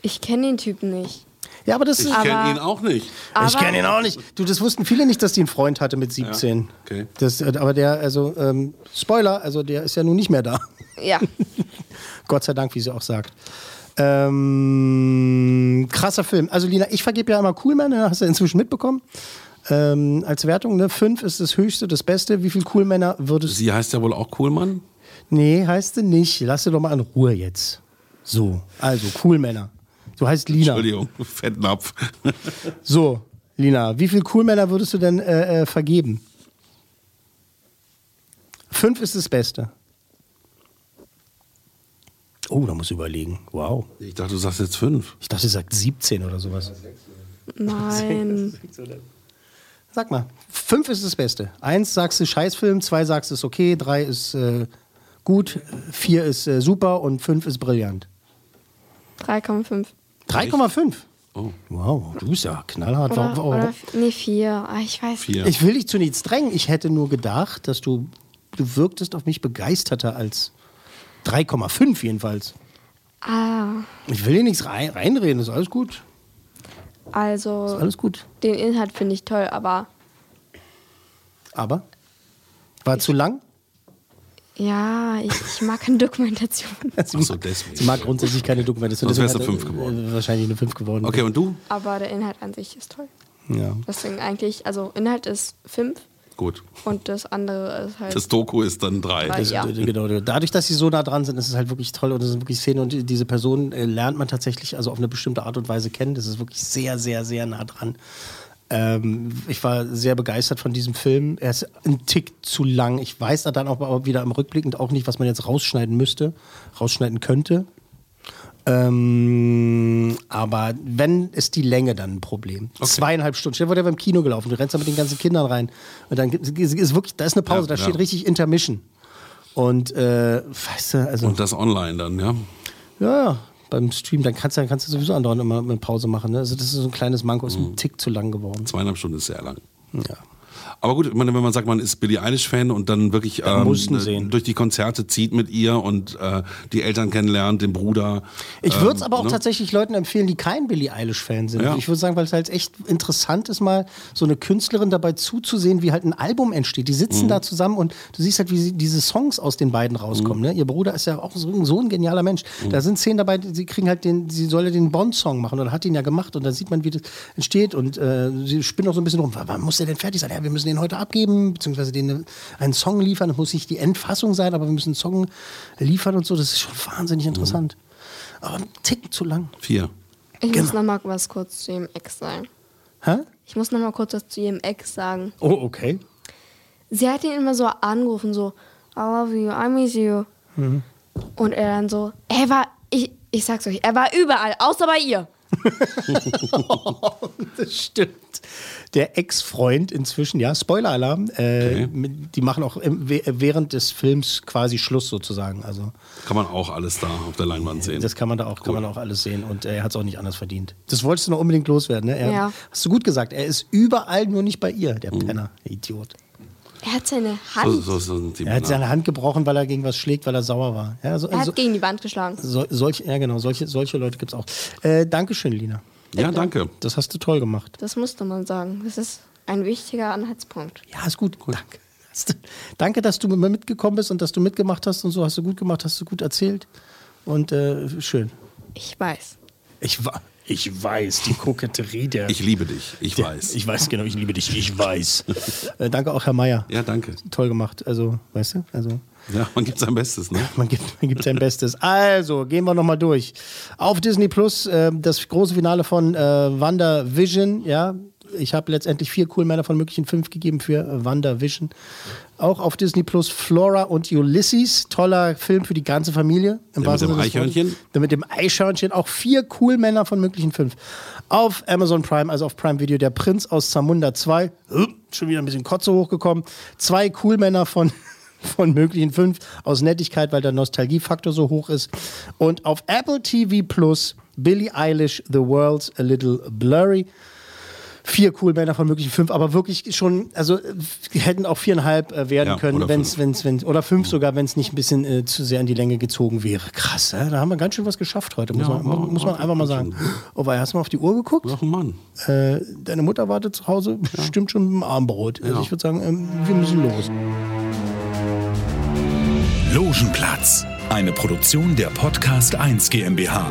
ich kenne den Typen nicht. Ja, aber das Ich kenne ihn auch nicht. ich kenne ihn auch nicht. Du, das wussten viele nicht, dass die einen Freund hatte mit 17. Ja, okay. Das, äh, aber der, also, ähm, Spoiler, also der ist ja nun nicht mehr da. Ja. Gott sei Dank, wie sie auch sagt. Ähm, krasser Film. Also Lina, ich vergebe ja immer Coolman, ne? hast du inzwischen mitbekommen. Ähm, als Wertung, ne? Fünf ist das höchste, das Beste. Wie viel Coolmänner würdest Sie heißt ja wohl auch Coolmann. Nee, heißt du nicht. Lass dir doch mal in Ruhe jetzt. So, also Coolmänner. Du heißt Lina. Entschuldigung, Fettnapf. So, Lina, wie viel Coolmänner würdest du denn äh, äh, vergeben? Fünf ist das Beste. Oh, da muss ich überlegen. Wow. Ich dachte, du sagst jetzt fünf. Ich dachte, du sagst 17 oder sowas. Nein. Sag mal, fünf ist das Beste. Eins sagst du Scheißfilm, zwei sagst du ist okay, drei ist äh, gut, vier ist äh, super und fünf ist brillant. 3,5. 3,5? Oh. Wow, du bist ja knallhart. Oder, Warum- warum- oder, nee, 4. Ah, ich weiß Vier. Ich will dich zu nichts drängen. Ich hätte nur gedacht, dass du, du wirktest auf mich begeisterter als 3,5 jedenfalls. Ah, Ich will dir nichts rein, reinreden, ist alles gut. also, Ist alles gut. den Inhalt finde ich toll, aber Aber? War zu lang? ja, ich, ich mag keine Dokumentation. Sie, so, deswegen. sie mag grundsätzlich keine Dokumentation. Sonst wärst du deswegen fünf hat, geworden. äh, Wahrscheinlich eine 5 geworden. Okay, und du? Aber der Inhalt an sich ist toll. Ja. Deswegen eigentlich, also Inhalt ist 5 Gut. und das andere ist halt. Das Doku ist dann drei. Drei. Ja. genau, dadurch, dass sie so nah dran sind, ist es halt wirklich toll und das sind wirklich Szenen und die- diese Person äh, lernt man tatsächlich also auf eine bestimmte Art und Weise kennen. Das ist wirklich sehr, sehr, sehr nah dran. Ähm, ich war sehr begeistert von diesem Film. Er ist ein Tick zu lang. Ich weiß da dann auch wieder im Rückblickend auch nicht, was man jetzt rausschneiden müsste, rausschneiden könnte. Ähm, aber wenn ist die Länge dann ein Problem. Zweieinhalb Stunden. Stell dir vor, der war im Kino gelaufen. Du rennst da mit den ganzen Kindern rein. Und dann ist wirklich, da ist eine Pause, Ja, da ja. steht richtig Intermission. Und äh, weißt du, also Und das online dann, ja? ja, ja, beim Stream, dann kannst du, kannst du sowieso andauernd immer eine Pause machen. Ne? Also das ist so ein kleines Manko, ist Mhm. ein Tick zu lang geworden. Zweieinhalb Stunden ist sehr lang. Ja. Aber gut, wenn man sagt, man ist Billie Eilish-Fan und dann wirklich Dann äh, sehen. durch die Konzerte zieht mit ihr und äh, die Eltern kennenlernt, den Bruder. Ich würde es ähm, aber auch ne? tatsächlich Leuten empfehlen, die kein Billie Eilish-Fan sind. Ja. Ich würde sagen, weil es halt echt interessant ist, mal so eine Künstlerin dabei zuzusehen, wie halt ein Album entsteht. Die sitzen Mhm. da zusammen und du siehst halt, wie sie, diese Songs aus den beiden rauskommen. Ne? Ihr Bruder ist ja auch so, so ein genialer Mensch. Mhm. Da sind Szenen dabei, sie kriegen halt den, sie soll ja den Bond-Song machen oder hat ihn ja gemacht und da sieht man, wie das entsteht und äh, sie spinnen auch so ein bisschen rum. Wann muss der denn fertig sein? Ja, wir müssen den heute abgeben, beziehungsweise den, einen Song liefern. Das muss nicht die Endfassung sein, aber wir müssen einen Song liefern und so. Das ist schon wahnsinnig interessant. Aber ein Ticken zu lang. Vier. Ich Genau. muss noch mal was kurz zu ihrem Ex sagen. Hä? Ich muss noch mal kurz was zu ihrem Ex sagen. Oh, okay. Sie hat ihn immer so angerufen, so, I love you, I miss you. Mhm. Und er dann so, er war, ich, ich sag's euch, er war überall, außer bei ihr. das stimmt. Der Ex-Freund inzwischen, ja, Spoiler-Alarm, äh, mit- die machen auch während des Films quasi Schluss sozusagen. Also Kann man auch alles da auf der Leinwand sehen. das kann man da auch, kann man auch alles sehen und er hat es auch nicht anders verdient. Das wolltest du noch unbedingt loswerden, ne? Er, Ja. Hast du gut gesagt, er ist überall, nur nicht bei ihr, der Mhm. Penner, der Idiot. Er hat seine So, Hand, so sind die Er hat seine Hand gebrochen, weil er gegen was schlägt, weil er sauer war. Ja, so, er hat so, gegen die Wand geschlagen. so, solche, ja genau, solche, solche Leute gibt es auch. Äh, Dankeschön, Lina. Ja, danke. Das hast du toll gemacht. Das musste man sagen. Das ist ein wichtiger Anhaltspunkt. Ja, ist gut. Danke. Hast du- Danke, dass du mitgekommen bist und dass du mitgemacht hast und so. Hast du gut gemacht, hast du gut erzählt. Und äh, schön. Ich weiß. Ich, wa ich weiß, die Koketterie der. Ich liebe dich, ich der, weiß. Ich weiß, genau, ich liebe dich, ich weiß. äh, danke auch, Herr Meier. Ja, danke. Toll gemacht. Also, weißt du? Also. Ja, man gibt sein Bestes, ne? Man gibt, man gibt sein Bestes. Also, gehen wir nochmal durch. Auf Disney Plus äh, das große Finale von äh, WandaVision, ja. Ich habe letztendlich vier cool Männer von möglichen fünf gegeben für äh, WandaVision. Auch auf Disney Plus Flora und Ulysses. Toller Film für die ganze Familie. Im mit dem. Eichhörnchen? Mit dem Eichhörnchen. Auch vier cool Männer von möglichen fünf. Auf Amazon Prime, also auf Prime Video, der Prinz aus Zamunda 2. Huh, schon wieder ein bisschen Kotze hochgekommen. Zwei cool Männer von von möglichen fünf aus Nettigkeit, weil der Nostalgiefaktor so hoch ist. Und auf Apple TV Plus Billie Eilish, The World's a Little Blurry. Vier cool Männer von möglichen fünf, aber wirklich schon, also äh, hätten auch viereinhalb äh, werden Ja, können, oder wenn es, fünf. wenn es, wenn oder fünf sogar, wenn es nicht ein bisschen äh, zu sehr in die Länge gezogen wäre. Krass, äh? da haben wir ganz schön was geschafft heute, muss, Ja, man, war- muss man war einfach mal sagen. Oh, weil hast du mal auf die Uhr geguckt? Ach Mann. Äh, deine Mutter wartet zu Hause, stimmt schon mit dem Armbrot. Also Ja. ich würde sagen, ähm, wir müssen los. Logenplatz, eine Produktion der Podcast 1 GmbH.